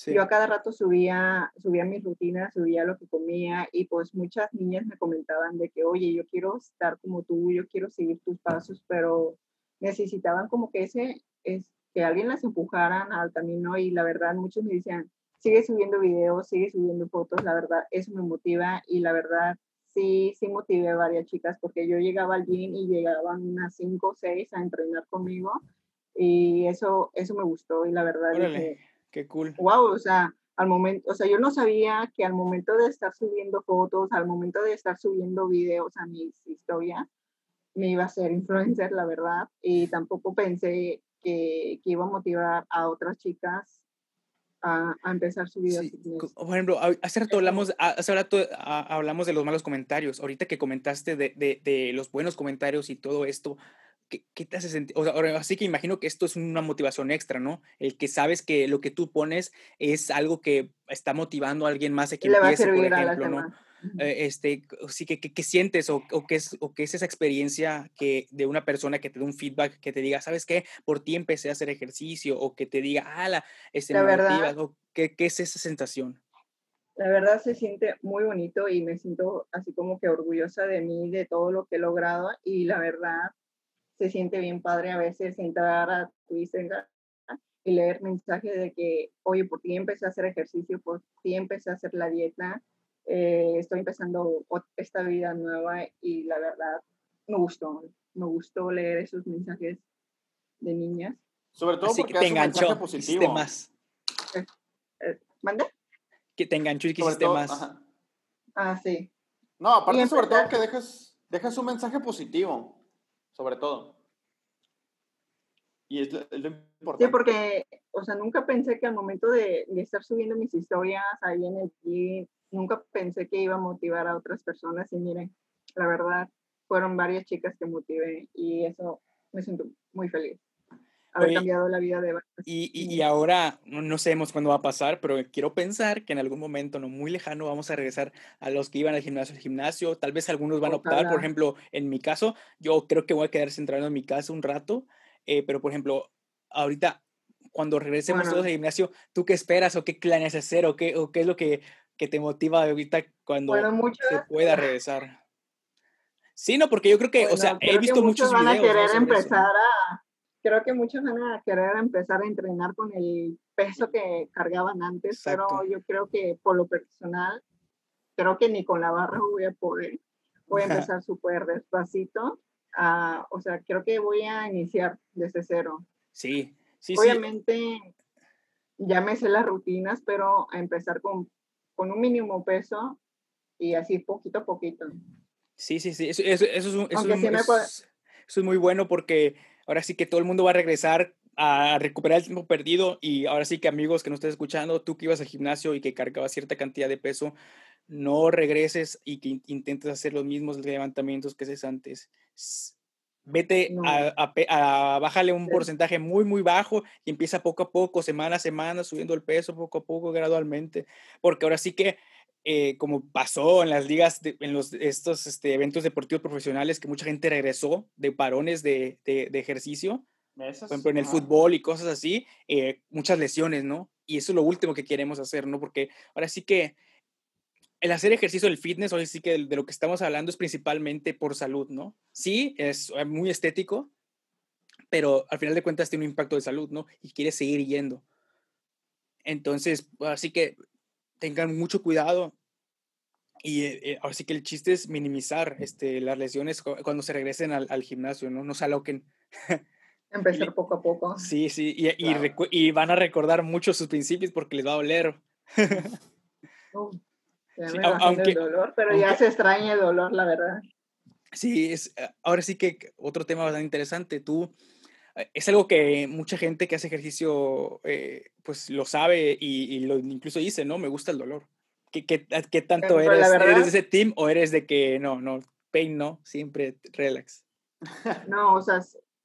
yo a cada rato subía, subía mis rutinas, subía lo que comía y pues muchas niñas me comentaban de que, oye, yo quiero estar como tú, yo quiero seguir tus pasos, pero necesitaban como que ese, es, que alguien las empujaran al camino y la verdad muchos me decían, sigue subiendo videos, sigue subiendo fotos, la verdad eso me motiva y la verdad sí, sí motivé a varias chicas porque yo llegaba al gym y llegaban unas 5 o 6 a entrenar conmigo y eso, eso me gustó y la verdad Órale, qué cool. Wow, o sea, al momento, o sea, yo no sabía que al momento de estar subiendo fotos, al momento de estar subiendo videos a mis historias, me iba a ser influencer, la verdad, y tampoco pensé que, que iba a motivar a otras chicas a, a, empezar su vida. Sí. Por ejemplo, hace rato hablamos, hace rato hablamos de los malos comentarios. Ahorita que comentaste de, de, de los buenos comentarios y todo esto, ¿qué, qué te hace sentir? O sea, ahora, así que imagino que esto es una motivación extra, ¿no? El que sabes que lo que tú pones es algo que está motivando a alguien más a que Le empiece, por ejemplo, ¿no? demás. Eh, este, sí, ¿qué, qué, qué sientes o, o, qué es, o qué es esa experiencia que, de una persona que te dé un feedback, que te diga, ¿sabes qué? Por ti empecé a hacer ejercicio o que te diga, ala, este, La me verdad, motivas", o ¿qué, ¿qué es esa sensación? La verdad se siente muy bonito y me siento así como que orgullosa de mí, de todo lo que he logrado y la verdad se siente bien padre a veces entrar a tu Instagram y leer mensajes de que, oye, por ti empecé a hacer ejercicio, por ti empecé a hacer la dieta, eh, estoy empezando esta vida nueva y la verdad me gustó, me gustó leer esos mensajes de niñas. Sobre todo Así porque que te es un enganchó, positivo. hiciste más. Eh, eh, ¿Mande? Que te enganchó y quisiste todo, más. ajá. Ah, sí. No, aparte Y sobre todo que dejas, dejas un mensaje positivo, sobre todo. Y es lo, es lo importante. Sí, porque, o sea, nunca pensé que al momento de, de estar subiendo mis historias ahí en el gym, nunca pensé que iba a motivar a otras personas y miren, la verdad, fueron varias chicas que motivé y eso me siento muy feliz. Haber Oye, cambiado la vida de. Y, y, y ahora no, no sabemos cuándo va a pasar, pero quiero pensar que en algún momento no muy lejano vamos a regresar a los que iban al gimnasio al gimnasio. Tal vez algunos van a optar, por Ojalá. ejemplo, en mi caso, yo creo que voy a quedar centrado en mi casa un rato, eh, pero por ejemplo, ahorita cuando regresemos todos Bueno. al gimnasio, ¿tú qué esperas o qué planeas hacer o qué, o qué es lo que, que te motiva ahorita cuando Bueno, se pueda regresar? Sí, no, porque yo creo que, o sea, bueno, he que visto muchos muchos van a videos ¿no? querer empezar a, creo que muchos van a querer empezar a entrenar con el peso que cargaban antes, Exacto. pero yo creo que por lo personal, creo que ni con la barra voy a poder. Voy a empezar súper despacito. ah, o sea, creo que voy a iniciar desde cero. Sí, sí, sí. Obviamente, ya me sé las rutinas, pero a empezar con, con un mínimo peso y así poquito a poquito. Sí, sí, sí, eso, eso, eso es, un- eso, es, sí un- me puede- es- eso es muy bueno porque ahora sí que todo el mundo va a regresar a recuperar el tiempo perdido y ahora sí que amigos que nos estén escuchando, tú que ibas al gimnasio y que cargabas cierta cantidad de peso, no regreses y que in- intentes hacer los mismos levantamientos que haces antes. Vete No. a, a bájale un Sí. porcentaje muy, muy bajo y empieza poco a poco, semana a semana, subiendo el peso poco a poco, gradualmente, porque ahora sí que eh, como pasó en las ligas, de- en los, estos este, eventos deportivos profesionales, que mucha gente regresó de parones de, de- de ejercicio, por ejemplo en el ajá. fútbol y cosas así, eh, muchas lesiones, ¿no? Y eso es lo último que queremos hacer, ¿no? Porque ahora sí que el hacer ejercicio del fitness, ahora sí que de, de lo que estamos hablando es principalmente por salud, ¿no? Sí, es eh, muy estético, pero al final de cuentas tiene un impacto de salud, ¿no? Y quieres seguir yendo. Entonces, así que tengan mucho cuidado. Y eh, eh, ahora sí que el chiste es minimizar este, las lesiones cu- cuando se regresen al, al gimnasio, ¿no? No se aloquen. Empezar Y- poco a poco. Sí, sí, y, y, Claro. recu- y van a recordar mucho sus principios porque les va a doler. Ya Sí, aunque- el dolor, pero ya aunque- se extraña el dolor, la verdad. Sí, es, ahora sí que otro tema bastante interesante. Tú, es algo que mucha gente que hace ejercicio, eh, pues lo sabe y, y lo incluso dice, ¿no? Me gusta el dolor. ¿Qué, qué, qué tanto pues, la eres? verdad- ¿Eres de ese team o eres de que no, no, pain no, siempre relax? No, o sea,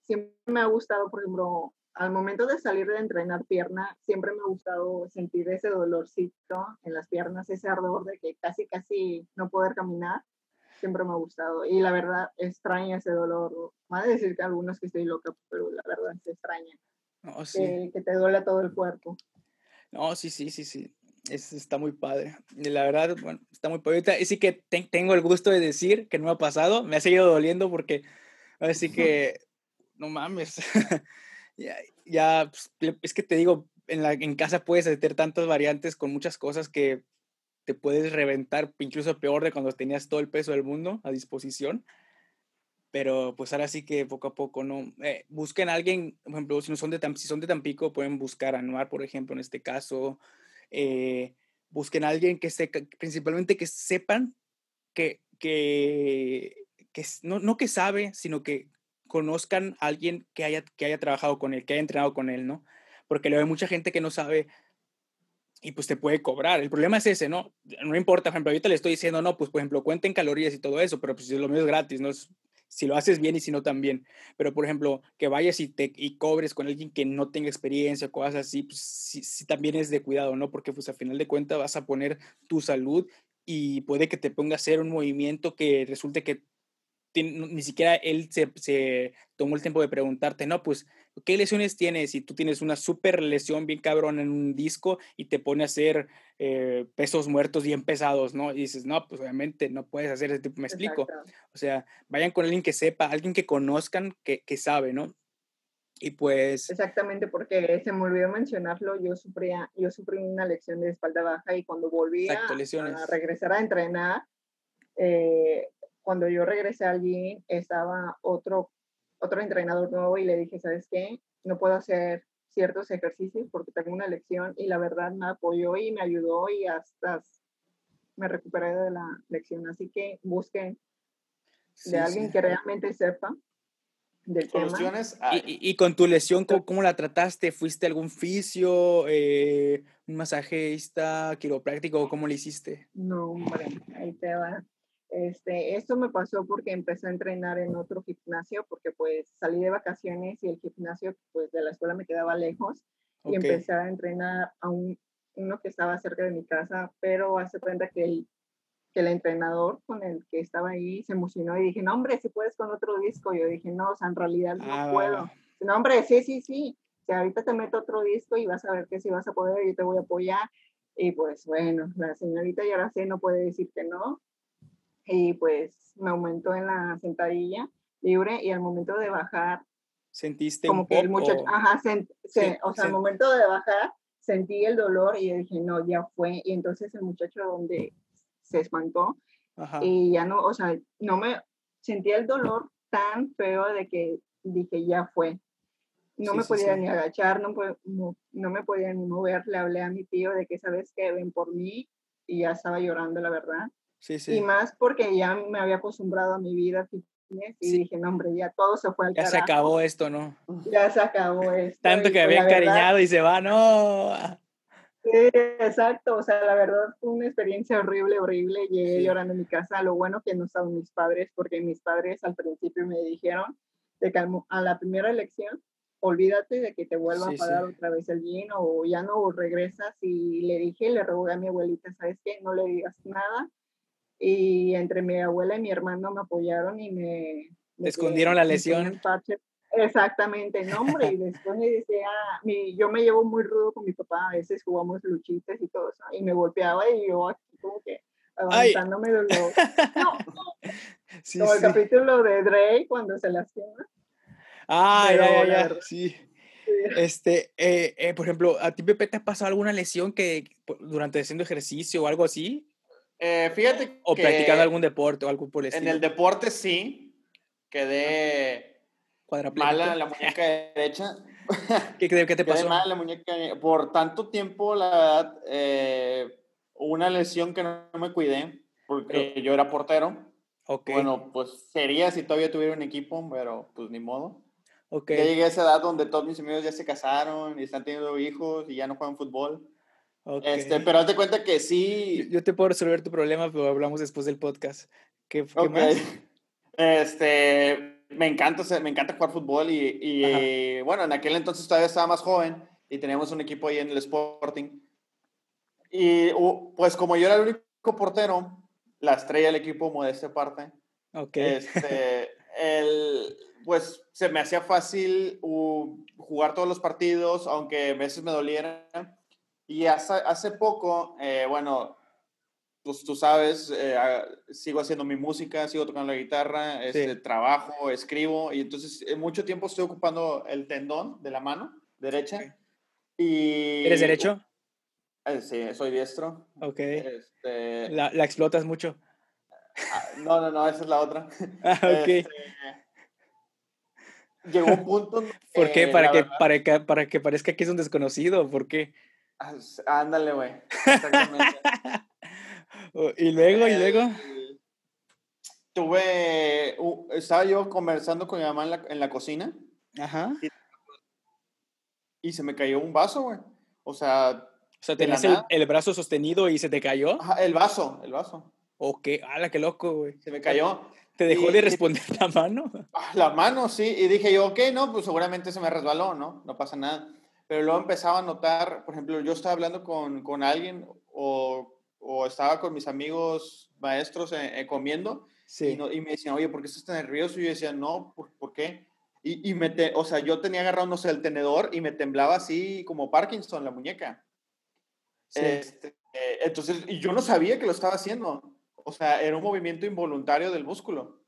siempre me ha gustado, por ejemplo, al momento de salir de entrenar pierna, siempre me ha gustado sentir ese dolorcito en las piernas, ese ardor de que casi, casi no poder caminar. Siempre me ha gustado. Y la verdad, extraña ese dolor. A decir que algunos que estoy loca, pero la verdad se extraña. No, sí. Que, que te duele todo el cuerpo. No, sí, sí, sí, sí. Es, está muy padre. Y la verdad, bueno, está muy padre. Y sí que te- tengo el gusto de decir que no me ha pasado. Me ha seguido doliendo porque así que, no mames. ya, ya, pues, es que te digo, en, la, en casa puedes hacer tantas variantes con muchas cosas que te puedes reventar, incluso peor de cuando tenías todo el peso del mundo a disposición. Pero pues ahora sí que poco a poco, ¿no? Eh, busquen a alguien, por ejemplo, si, no son de si son de Tampico, pueden buscar a Anuar, por ejemplo, en este caso. eh, busquen a alguien que sepa, principalmente que sepan que, que, que no, no que sabe, sino que conozcan a alguien que haya, que haya trabajado con él, que haya entrenado con él, ¿no? Porque hay mucha gente que no sabe y pues te puede cobrar. El problema es ese, ¿no? No importa, por ejemplo, ahorita le estoy diciendo, no, pues por ejemplo, cuenten calorías y todo eso, pero pues lo mío es gratis, ¿no? Si lo haces bien y si no también. Pero por ejemplo, que vayas y te y cobres con alguien que no tenga experiencia cosas así, pues sí, también es de cuidado, ¿no? Porque pues a final de cuentas vas a poner tu salud y puede que te ponga a hacer un movimiento que resulte que ni siquiera él se, se tomó el tiempo de preguntarte, no, pues, ¿qué lesiones tienes? Si tú tienes una súper lesión bien cabrón en un disco y te pone a hacer eh, pesos muertos bien pesados, ¿no? Y dices, no, pues obviamente no puedes hacer ese tipo, me explico. Exacto. O sea, vayan con alguien que sepa, alguien que conozcan, que, que sabe, ¿no? Y pues, Exactamente, porque se me olvidó mencionarlo, yo sufría, yo sufrí una lección de espalda baja y cuando volví a, Exacto, a regresar a entrenar, eh, cuando yo regresé al gym, estaba otro, otro entrenador nuevo y le dije, ¿sabes qué? No puedo hacer ciertos ejercicios porque tengo una lección y la verdad me apoyó y me ayudó y hasta me recuperé de la lección. Así que busquen sí, de alguien sí. que realmente sepa del tema. Soluciones Y, hay. y- y con tu lesión, ¿cómo, cómo la trataste? ¿Fuiste a algún fisio, eh, un masajista, quiropráctico? ¿Cómo le hiciste? No, hombre, ahí te va. Este, esto me pasó porque empecé a entrenar en otro gimnasio, porque pues salí de vacaciones y el gimnasio pues de la escuela me quedaba lejos y Ok. empecé a entrenar a un, uno que estaba cerca de mi casa, pero hace cuenta que el, que el entrenador con el que estaba ahí se emocionó y dije, no, hombre, si puedes con otro disco. Yo dije, no, o sea, en realidad no Ah, puedo. No, hombre, sí, sí, sí. O sea, ahorita te meto otro disco y vas a ver que sí vas a poder, yo te voy a apoyar. Y pues bueno, la señorita ya ahora sí no puede decir que no. Y pues me aumentó en la sentadilla libre y al momento de bajar, ¿Sentiste como un que el poco? muchacho, ajá, sen- se- o sea, al momento de bajar sentí el dolor y dije, no, ya fue. Y entonces el muchacho donde se espantó Ajá. y ya no, o sea, no me sentía el dolor tan feo de que dije, ya fue. No Sí, me sí, podía sí. ni agachar, no, no, no me podía ni mover. Le hablé a mi tío de que, ¿sabes qué? Ven por mí. Y ya estaba llorando, la verdad. Sí, Y más porque ya me había acostumbrado a mi vida fitness y Sí. dije, no, hombre, ya todo se fue al Ya se acabó esto, ¿no? Ya se acabó esto. Tanto que pues, había encariñado y se va, no. Sí, exacto, o sea, la verdad fue una experiencia horrible, horrible. Llegué Sí. llorando a mi casa. Lo bueno que no estaban mis padres, porque mis padres al principio me dijeron de que al mo- a la primera elección, olvídate de que te vuelva Sí, a pagar sí. otra vez el gym o ya no regresas. Y le dije, le rogué a mi abuelita, ¿sabes qué? No le digas nada. Y entre mi abuela y mi hermano me apoyaron y me... que escondieron la me lesión. Exactamente, no, hombre, y después me decía, mi, yo me llevo muy rudo con mi papá, a veces jugamos luchitas y todo eso, y me golpeaba y yo aquí como que Ay. avanzándome de lo, no, Sí, como el sí. capítulo de Drake cuando se lastima. Ah, pero ya, ya, la ya. Sí. Este, eh, eh, por ejemplo, ¿a ti, Pepe, te ha pasado alguna lesión que durante haciendo ejercicio o algo así? Eh, fíjate ¿O que practicando algún deporte o algo por el en estilo? el deporte sí, quedé mala en la muñeca derecha. ¿Qué, te Quedé pasó? en la muñeca. Por tanto tiempo, la verdad, eh, una lesión que no me cuidé, porque yo era portero. Ok, Bueno, pues sería si todavía tuviera un equipo, pero pues ni modo. ok. Ya llegué a esa edad donde todos mis amigos ya se casaron y están teniendo hijos y ya no juegan fútbol. Ok. Este, pero hazte cuenta que sí. yo te puedo resolver tu problema, pero hablamos después del podcast. ¿Qué, qué Ok. más? Este, me encanta, me encanta jugar fútbol y, y bueno, en aquel entonces todavía estaba más joven y teníamos un equipo ahí en el Sporting. Y pues como yo era el único portero, la estrella del equipo, modesta parte, okay. este, el, pues se me hacía fácil jugar todos los partidos, aunque a veces me dolieran. Y hace, hace poco, eh, bueno, pues tú sabes, eh, sigo haciendo mi música, sigo tocando la guitarra, este, trabajo, escribo, y entonces en mucho tiempo estoy ocupando el tendón de la mano derecha. Y, ¿Eres derecho? Eh, sí, soy diestro. Ok. Este, la, la, explotas mucho. Ah, no, no, no, esa es la otra. Ah, ok. Este, llegó un punto. ¿Por qué? Para que, para, que, para que parezca que es un desconocido. ¿Por qué? Ah, ándale, güey. Exactamente. y luego, y luego. Tuve. estaba yo conversando con mi mamá en la, en la cocina. Ajá. Y, se me cayó un vaso, güey. O sea. O sea, tenías el, el, brazo sostenido y se te cayó. Ajá, el vaso, el vaso. Ok, ala, qué loco, güey. Se me cayó. ¿Te dejó de responder la mano? Ah, la mano, sí. Y dije yo, ok, no, pues seguramente se me resbaló, ¿no? No pasa nada. Pero luego empezaba a notar, por ejemplo, yo estaba hablando con, con alguien o, o, estaba con mis amigos maestros eh, eh, comiendo sí. y, y, me decían, oye, ¿por qué estás tan nervioso? Y yo decía, no, ¿por, por qué? Y, y me te, o sea, yo tenía agarrado, no sé, el tenedor y me temblaba así como Parkinson la muñeca. Sí. Este, entonces, y yo no sabía que lo estaba haciendo o sea, era un movimiento involuntario del músculo.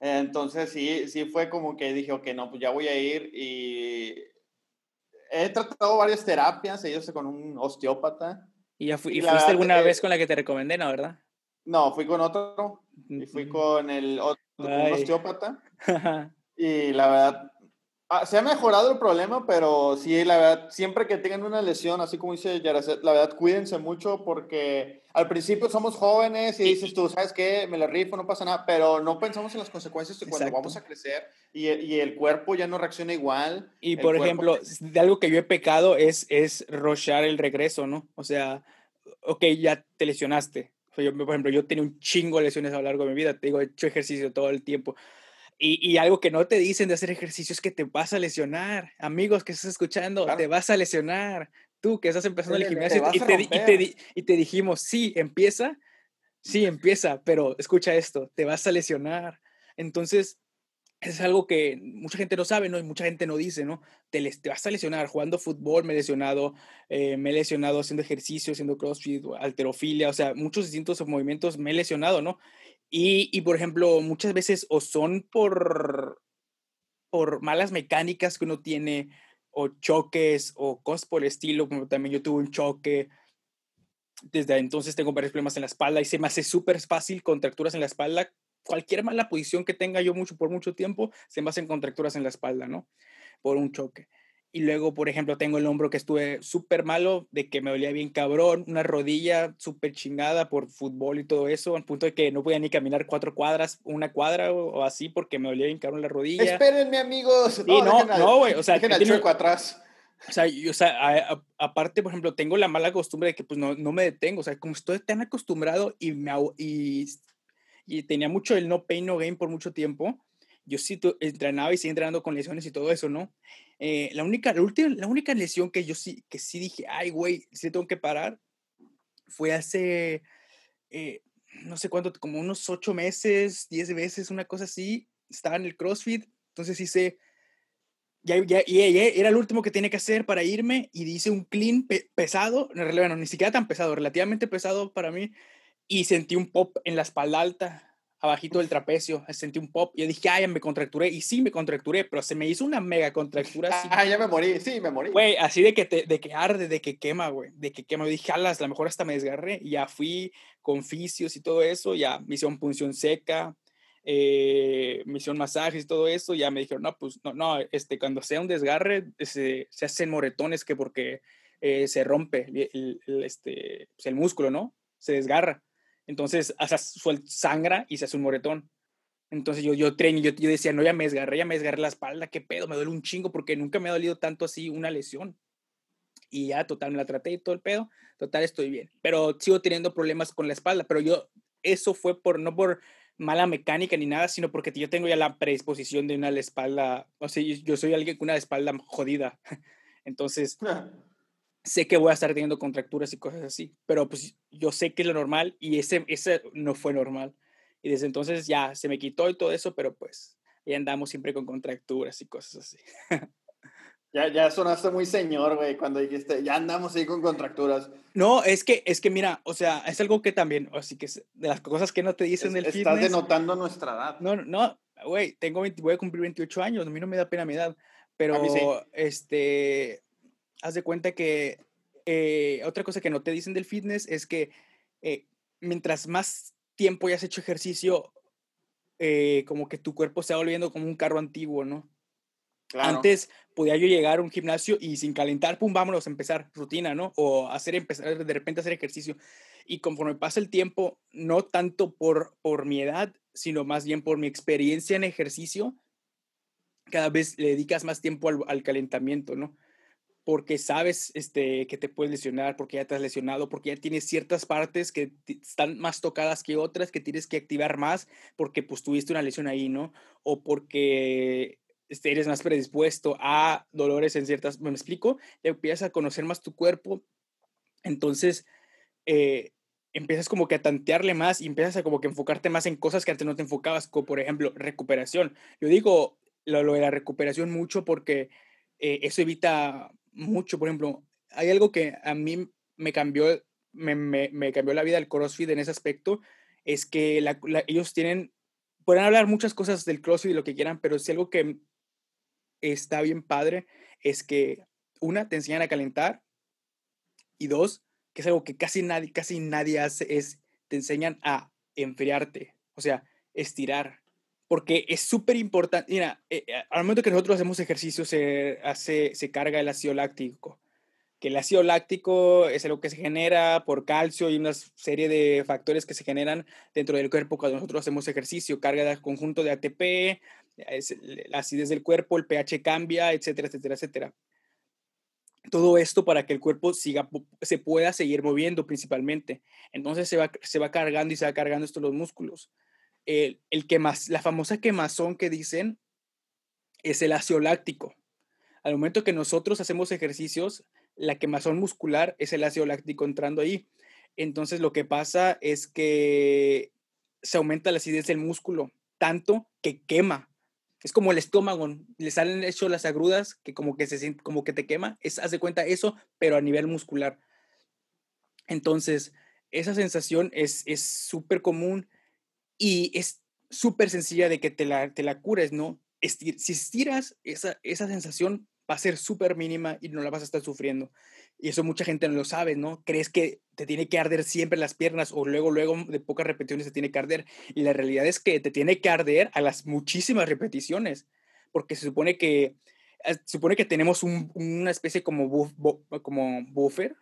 Entonces sí, sí fue como que dije, ok, no, pues ya voy a ir y he tratado varias terapias, ellos con un osteópata. ¿Y, ya fuiste alguna vez con la que te recomendé, no, verdad? No, fui con otro, y fui con el otro, un osteópata. y la verdad, Ah, se ha mejorado el problema, pero sí, la verdad, siempre que tengan una lesión, así como dice Yaracet, la verdad, cuídense mucho porque al principio somos jóvenes y dices tú, ¿sabes qué? Me la rifo, no pasa nada, pero no pensamos en las consecuencias de cuando vamos a crecer y, y, el cuerpo ya no reacciona igual. Y por ejemplo, de algo que yo he pecado es, es rochar el regreso, ¿no? O sea, ok, ya te lesionaste. Yo, por ejemplo, yo tenía un chingo de lesiones a lo largo de mi vida, te digo, he hecho ejercicio todo el tiempo y, y, algo que no te dicen de hacer ejercicio es que te vas a lesionar. Amigos que estás escuchando, te vas a lesionar. Tú que estás empezando el gimnasio y, te, y, te, y te dijimos, sí, empieza, sí, empieza, pero escucha esto, te vas a lesionar. Entonces, es algo que mucha gente no sabe, ¿no? Y mucha gente no dice, ¿no? Te, te vas a lesionar jugando fútbol, me he lesionado, eh, me he lesionado haciendo ejercicio, haciendo crossfit, alterofilia, o sea, muchos distintos movimientos me he lesionado, ¿no? Y, y, por ejemplo, muchas veces o son por, por malas mecánicas que uno tiene, o choques, o cosas por el estilo, como también yo tuve un choque. Desde entonces tengo varios problemas en la espalda y se me hace súper fácil contracturas en la espalda. Cualquier mala posición que tenga yo mucho por mucho tiempo, se me hacen contracturas en la espalda, ¿no? Por un choque. Y luego, por ejemplo, tengo el hombro que estuve súper malo, de que me dolía bien cabrón, una rodilla súper chingada por fútbol y todo eso, al punto de que no podía ni caminar cuatro cuadras, una cuadra o, así, porque me dolía bien cabrón la rodilla. Espérenme, amigos. no, no, no, güey. O sea, dejen al chueco atrás. O sea, yo, o sea aparte, por ejemplo, tengo la mala costumbre de que pues no, no me detengo. O sea, como estoy tan acostumbrado y, me, y, y tenía mucho el no pain, no gain por mucho tiempo, yo sí entrenaba y seguía entrenando con lesiones y todo eso, ¿no? Eh, la, única, la, última, la única lesión que yo sí, que sí dije, ay, güey, sí tengo que parar, fue hace, eh, no sé cuánto, como unos ocho meses, diez meses, una cosa así. Estaba en el CrossFit, entonces hice, ya, ya, ya, era el último que tenía que hacer para irme y hice un clean pesado, bueno, ni siquiera tan pesado, relativamente pesado para mí, y sentí un pop en la espalda alta abajito del trapecio, sentí un pop y yo dije, ay, me contracturé. Y sí, me contracturé, pero se me hizo una mega contractura. Así. Ah, ya me morí, sí, me morí. Güey, así de que, te, de que arde, de que quema, güey, de que quema. Yo dije, alas, a lo mejor hasta me desgarré. Y ya fui con fisios y todo eso, ya me hicieron punción seca, eh, me hicieron masajes y todo eso. Ya me dijeron, no, pues no, no, este, cuando sea un desgarre, se, se hacen moretones que porque eh, se rompe el, el, este, pues el músculo, ¿no? Se desgarra. Entonces, hasta sangra y se hace un moretón. Entonces yo, yo tren y yo, yo, decía, no, ya me desgarré, ya me desgarré la espalda, qué pedo, me duele un chingo porque nunca me ha dolido tanto así una lesión. Y ya, total, me la traté y todo el pedo, total, estoy bien. Pero sigo teniendo problemas con la espalda, pero yo, eso fue por, no por, mala mecánica ni nada, sino porque yo tengo ya la predisposición de una espalda, o sea, yo, soy alguien con una espalda jodida. Entonces, sé que voy a estar teniendo contracturas y cosas así, pero pues yo sé que es lo normal y ese, ese no fue normal. Y desde entonces ya se me quitó y todo eso, pero pues ya andamos siempre con contracturas y cosas así. Ya, ya sonaste muy señor, güey, cuando dijiste, ya andamos ahí con contracturas. No, es que, es que mira, o sea, es algo que también, así que de las cosas que no te dicen del fitness. Estás denotando nuestra edad. No, no, güey, tengo voy a cumplir 28 años, a mí no me da pena mi edad, pero, este, haz de cuenta que eh, otra cosa que no te dicen del fitness es que eh, mientras más tiempo ya has hecho ejercicio, eh, como que tu cuerpo se va volviendo como un carro antiguo, ¿no? Antes podía yo llegar a un gimnasio y sin calentar, pum, vámonos a empezar rutina, ¿no? O hacer, empezar de repente hacer ejercicio. Y conforme pasa el tiempo, no tanto por, por mi edad, sino más bien por mi experiencia en ejercicio, cada vez le dedicas más tiempo al, calentamiento, ¿no? Porque sabes este, que te puedes lesionar, porque ya te has lesionado, porque ya tienes ciertas partes que están más tocadas que otras, que tienes que activar más, porque pues tuviste una lesión ahí, ¿no? O porque este, eres más predispuesto a dolores en ciertas, me explico, ya empiezas a conocer más tu cuerpo, entonces eh, empiezas como que a tantearle más y empiezas a como que enfocarte más en cosas que antes no te enfocabas, como por ejemplo recuperación. Yo digo lo, de la recuperación mucho porque eh, eso evita mucho, por ejemplo, hay algo que a mí me cambió, me, me, cambió la vida el CrossFit en ese aspecto, es que ellos tienen, pueden hablar muchas cosas del CrossFit y lo que quieran, pero si algo que está bien padre es que, una, te enseñan a calentar y dos, que es algo que casi nadie, casi nadie hace, es te enseñan a enfriarte, o sea, estirar. Porque es súper importante. Mira, eh, eh, al momento que nosotros hacemos ejercicio, se, hace, se carga el ácido láctico. Que el ácido láctico es algo que se genera por calcio y una serie de factores que se generan dentro del cuerpo cuando nosotros hacemos ejercicio. Carga el conjunto de ATP, es la acidez del cuerpo, el pH cambia, etcétera, etcétera, etcétera. Todo esto para que el cuerpo siga, se pueda seguir moviendo principalmente. Entonces se va, se va cargando y se va cargando esto los músculos. El, el que más, la famosa quemazón que dicen es el ácido láctico. Al momento que nosotros hacemos ejercicios, la quemazón muscular es el ácido láctico entrando ahí. Entonces lo que pasa es que se aumenta la acidez del músculo, tanto que quema es como el estómago, le salen hecho las agrudas que como que se como que te quema, es hace cuenta eso, pero a nivel muscular. Entonces, esa sensación es súper común y es súper sencilla de que te la, te la cures, ¿no? si estiras, esa, esa sensación va a ser súper mínima y no la vas a estar sufriendo. Y eso mucha gente no lo sabe, ¿no? Crees que te tiene que arder siempre las piernas o luego, luego de pocas repeticiones te tiene que arder. Y la realidad es que te tiene que arder a las muchísimas repeticiones, porque se supone que, eh, se supone que tenemos un, una especie como, como buffer,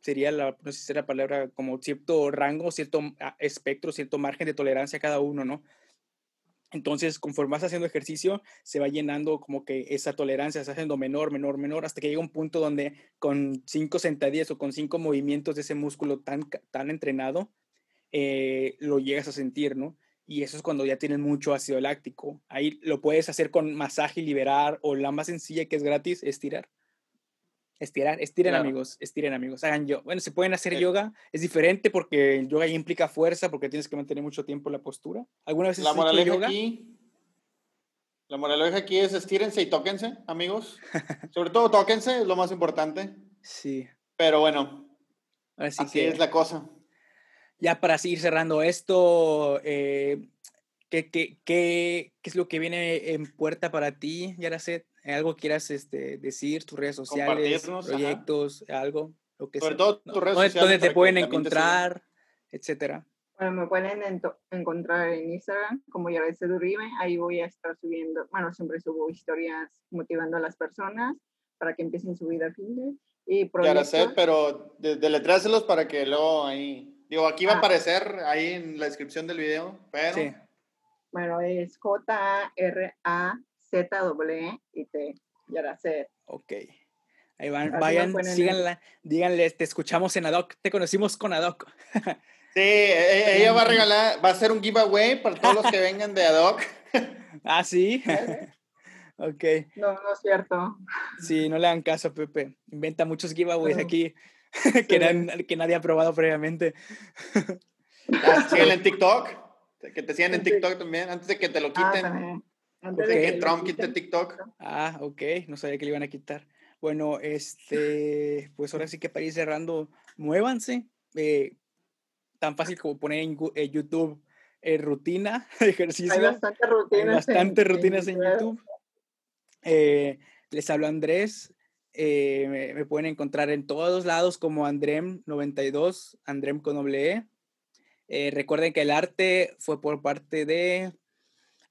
sería la, no sé si la palabra, como cierto rango, cierto ah, espectro, cierto margen de tolerancia cada uno, ¿no? Entonces, conforme vas haciendo ejercicio, se va llenando como que esa tolerancia, se va haciendo menor, menor, menor, hasta que llega un punto donde con cinco sentadillas o con cinco movimientos de ese músculo tan, tan entrenado, eh, lo llegas a sentir, ¿no? Y eso es cuando ya tienes mucho ácido láctico. Ahí lo puedes hacer con masaje y liberar, o la más sencilla que es gratis, estirar. Estirar, estiren amigos, estiren amigos, hagan yo. Bueno, se pueden hacer yoga, es diferente porque el yoga implica fuerza porque tienes que mantener mucho tiempo la postura. ¿Alguna vez la moraleja yoga? aquí La moraleja aquí es estírense y tóquense, amigos. Sobre todo tóquense, es lo más importante. Sí. Pero bueno, así, que, es la cosa. Ya para seguir cerrando esto, eh, ¿qué, qué, qué, qué es lo que viene en puerta para ti, Yaraset? Algo quieras este, decir, tus redes sociales, proyectos, algo, lo que Sobre todo tus redes sociales. Donde te pueden encontrar, etcétera. Bueno, me pueden encontrar en Instagram como Yareset Uribe. Ahí voy a estar subiendo, bueno, siempre subo historias motivando a las personas para que empiecen su vida fin y proyectos. pero deletréaselos para que luego ahí, digo, aquí va a ah. aparecer ahí en la descripción del video, pero... Sí. Bueno, es J-A-R-A Z-W y T, Yaracet. Ok. Ahí van, vayan, síganla, díganle, te escuchamos en Adoc, te conocimos con Adoc. Sí, e, ella va a regalar, va a hacer un giveaway para todos los que vengan de ad hoc. Ah, sí. ok. No, no es cierto. Sí, no le hagan caso a Pepe. Inventa muchos giveaways aquí que, que, nadie ha probado previamente. Ah, síguenle en TikTok. Que te sigan en TikTok también, antes de que te lo ah, antes de que Trump quite TikTok. Ah, ok. No sabía que le iban a quitar. Bueno, este, pues ahora sí que para ir cerrando, muévanse. Eh, tan fácil como poner en YouTube eh, rutina de ejercicio. Hay bastantes rutinas, bastante en, rutinas en, YouTube. Eh, les hablo Andrés. Me, me, pueden encontrar en todos lados como Andrem92, Andrem con doble E. Eh, recuerden que el arte fue por parte de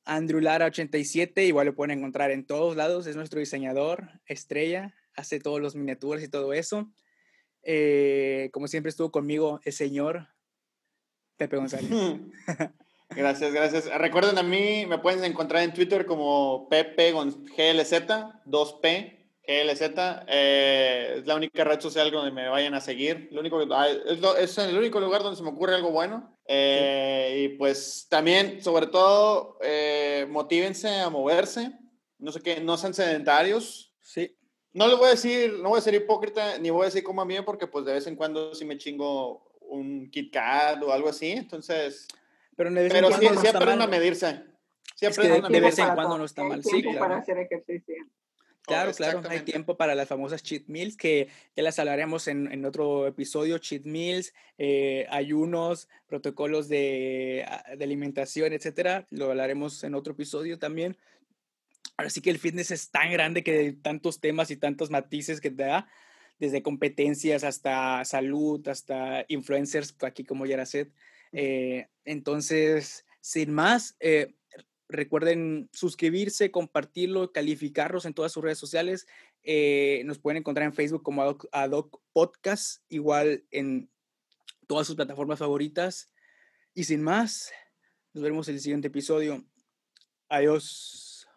Andrew Lara87, igual lo pueden encontrar en todos lados, es nuestro diseñador, estrella, hace todos los miniaturas y todo eso. Eh, como siempre estuvo conmigo el señor Pepe González. Gracias, gracias. Recuerden a mí, me pueden encontrar en Twitter como Pepe GLZ, 2P, GLZ eh, es la única red social donde me vayan a seguir. Lo único es, el único lugar donde se me ocurre algo bueno. Eh, y pues también, sobre todo, eh, motívense a moverse. No sé qué, no sean sedentarios. Sí. No les voy a decir, no voy a ser hipócrita, ni voy a decir como a mí, porque pues de vez en cuando sí me chingo un Kit Kat o algo así. Entonces. Pero, de vez en sí, sí aprendan a medirse. Sí aprendan a medirse. De vez en cuando no está mal. Sí, claro. Para hacer ejercicio. Claro, claro, hay tiempo para las famosas cheat meals que ya las hablaremos en, en otro episodio, cheat meals, eh, ayunos, protocolos de, ah, de, alimentación, etcétera, lo hablaremos en otro episodio también. Ahora sí que el fitness es tan grande que tantos temas y tantos matices que te da, desde competencias hasta salud, hasta influencers, aquí como Yaraset. Eh, entonces, sin más, eh, Recuerden suscribirse, compartirlo, calificarlos en todas sus redes sociales. Eh, nos pueden encontrar en Facebook como Adoc, Podcast, igual en todas sus plataformas favoritas. Y sin más, nos vemos en el siguiente episodio. Adiós.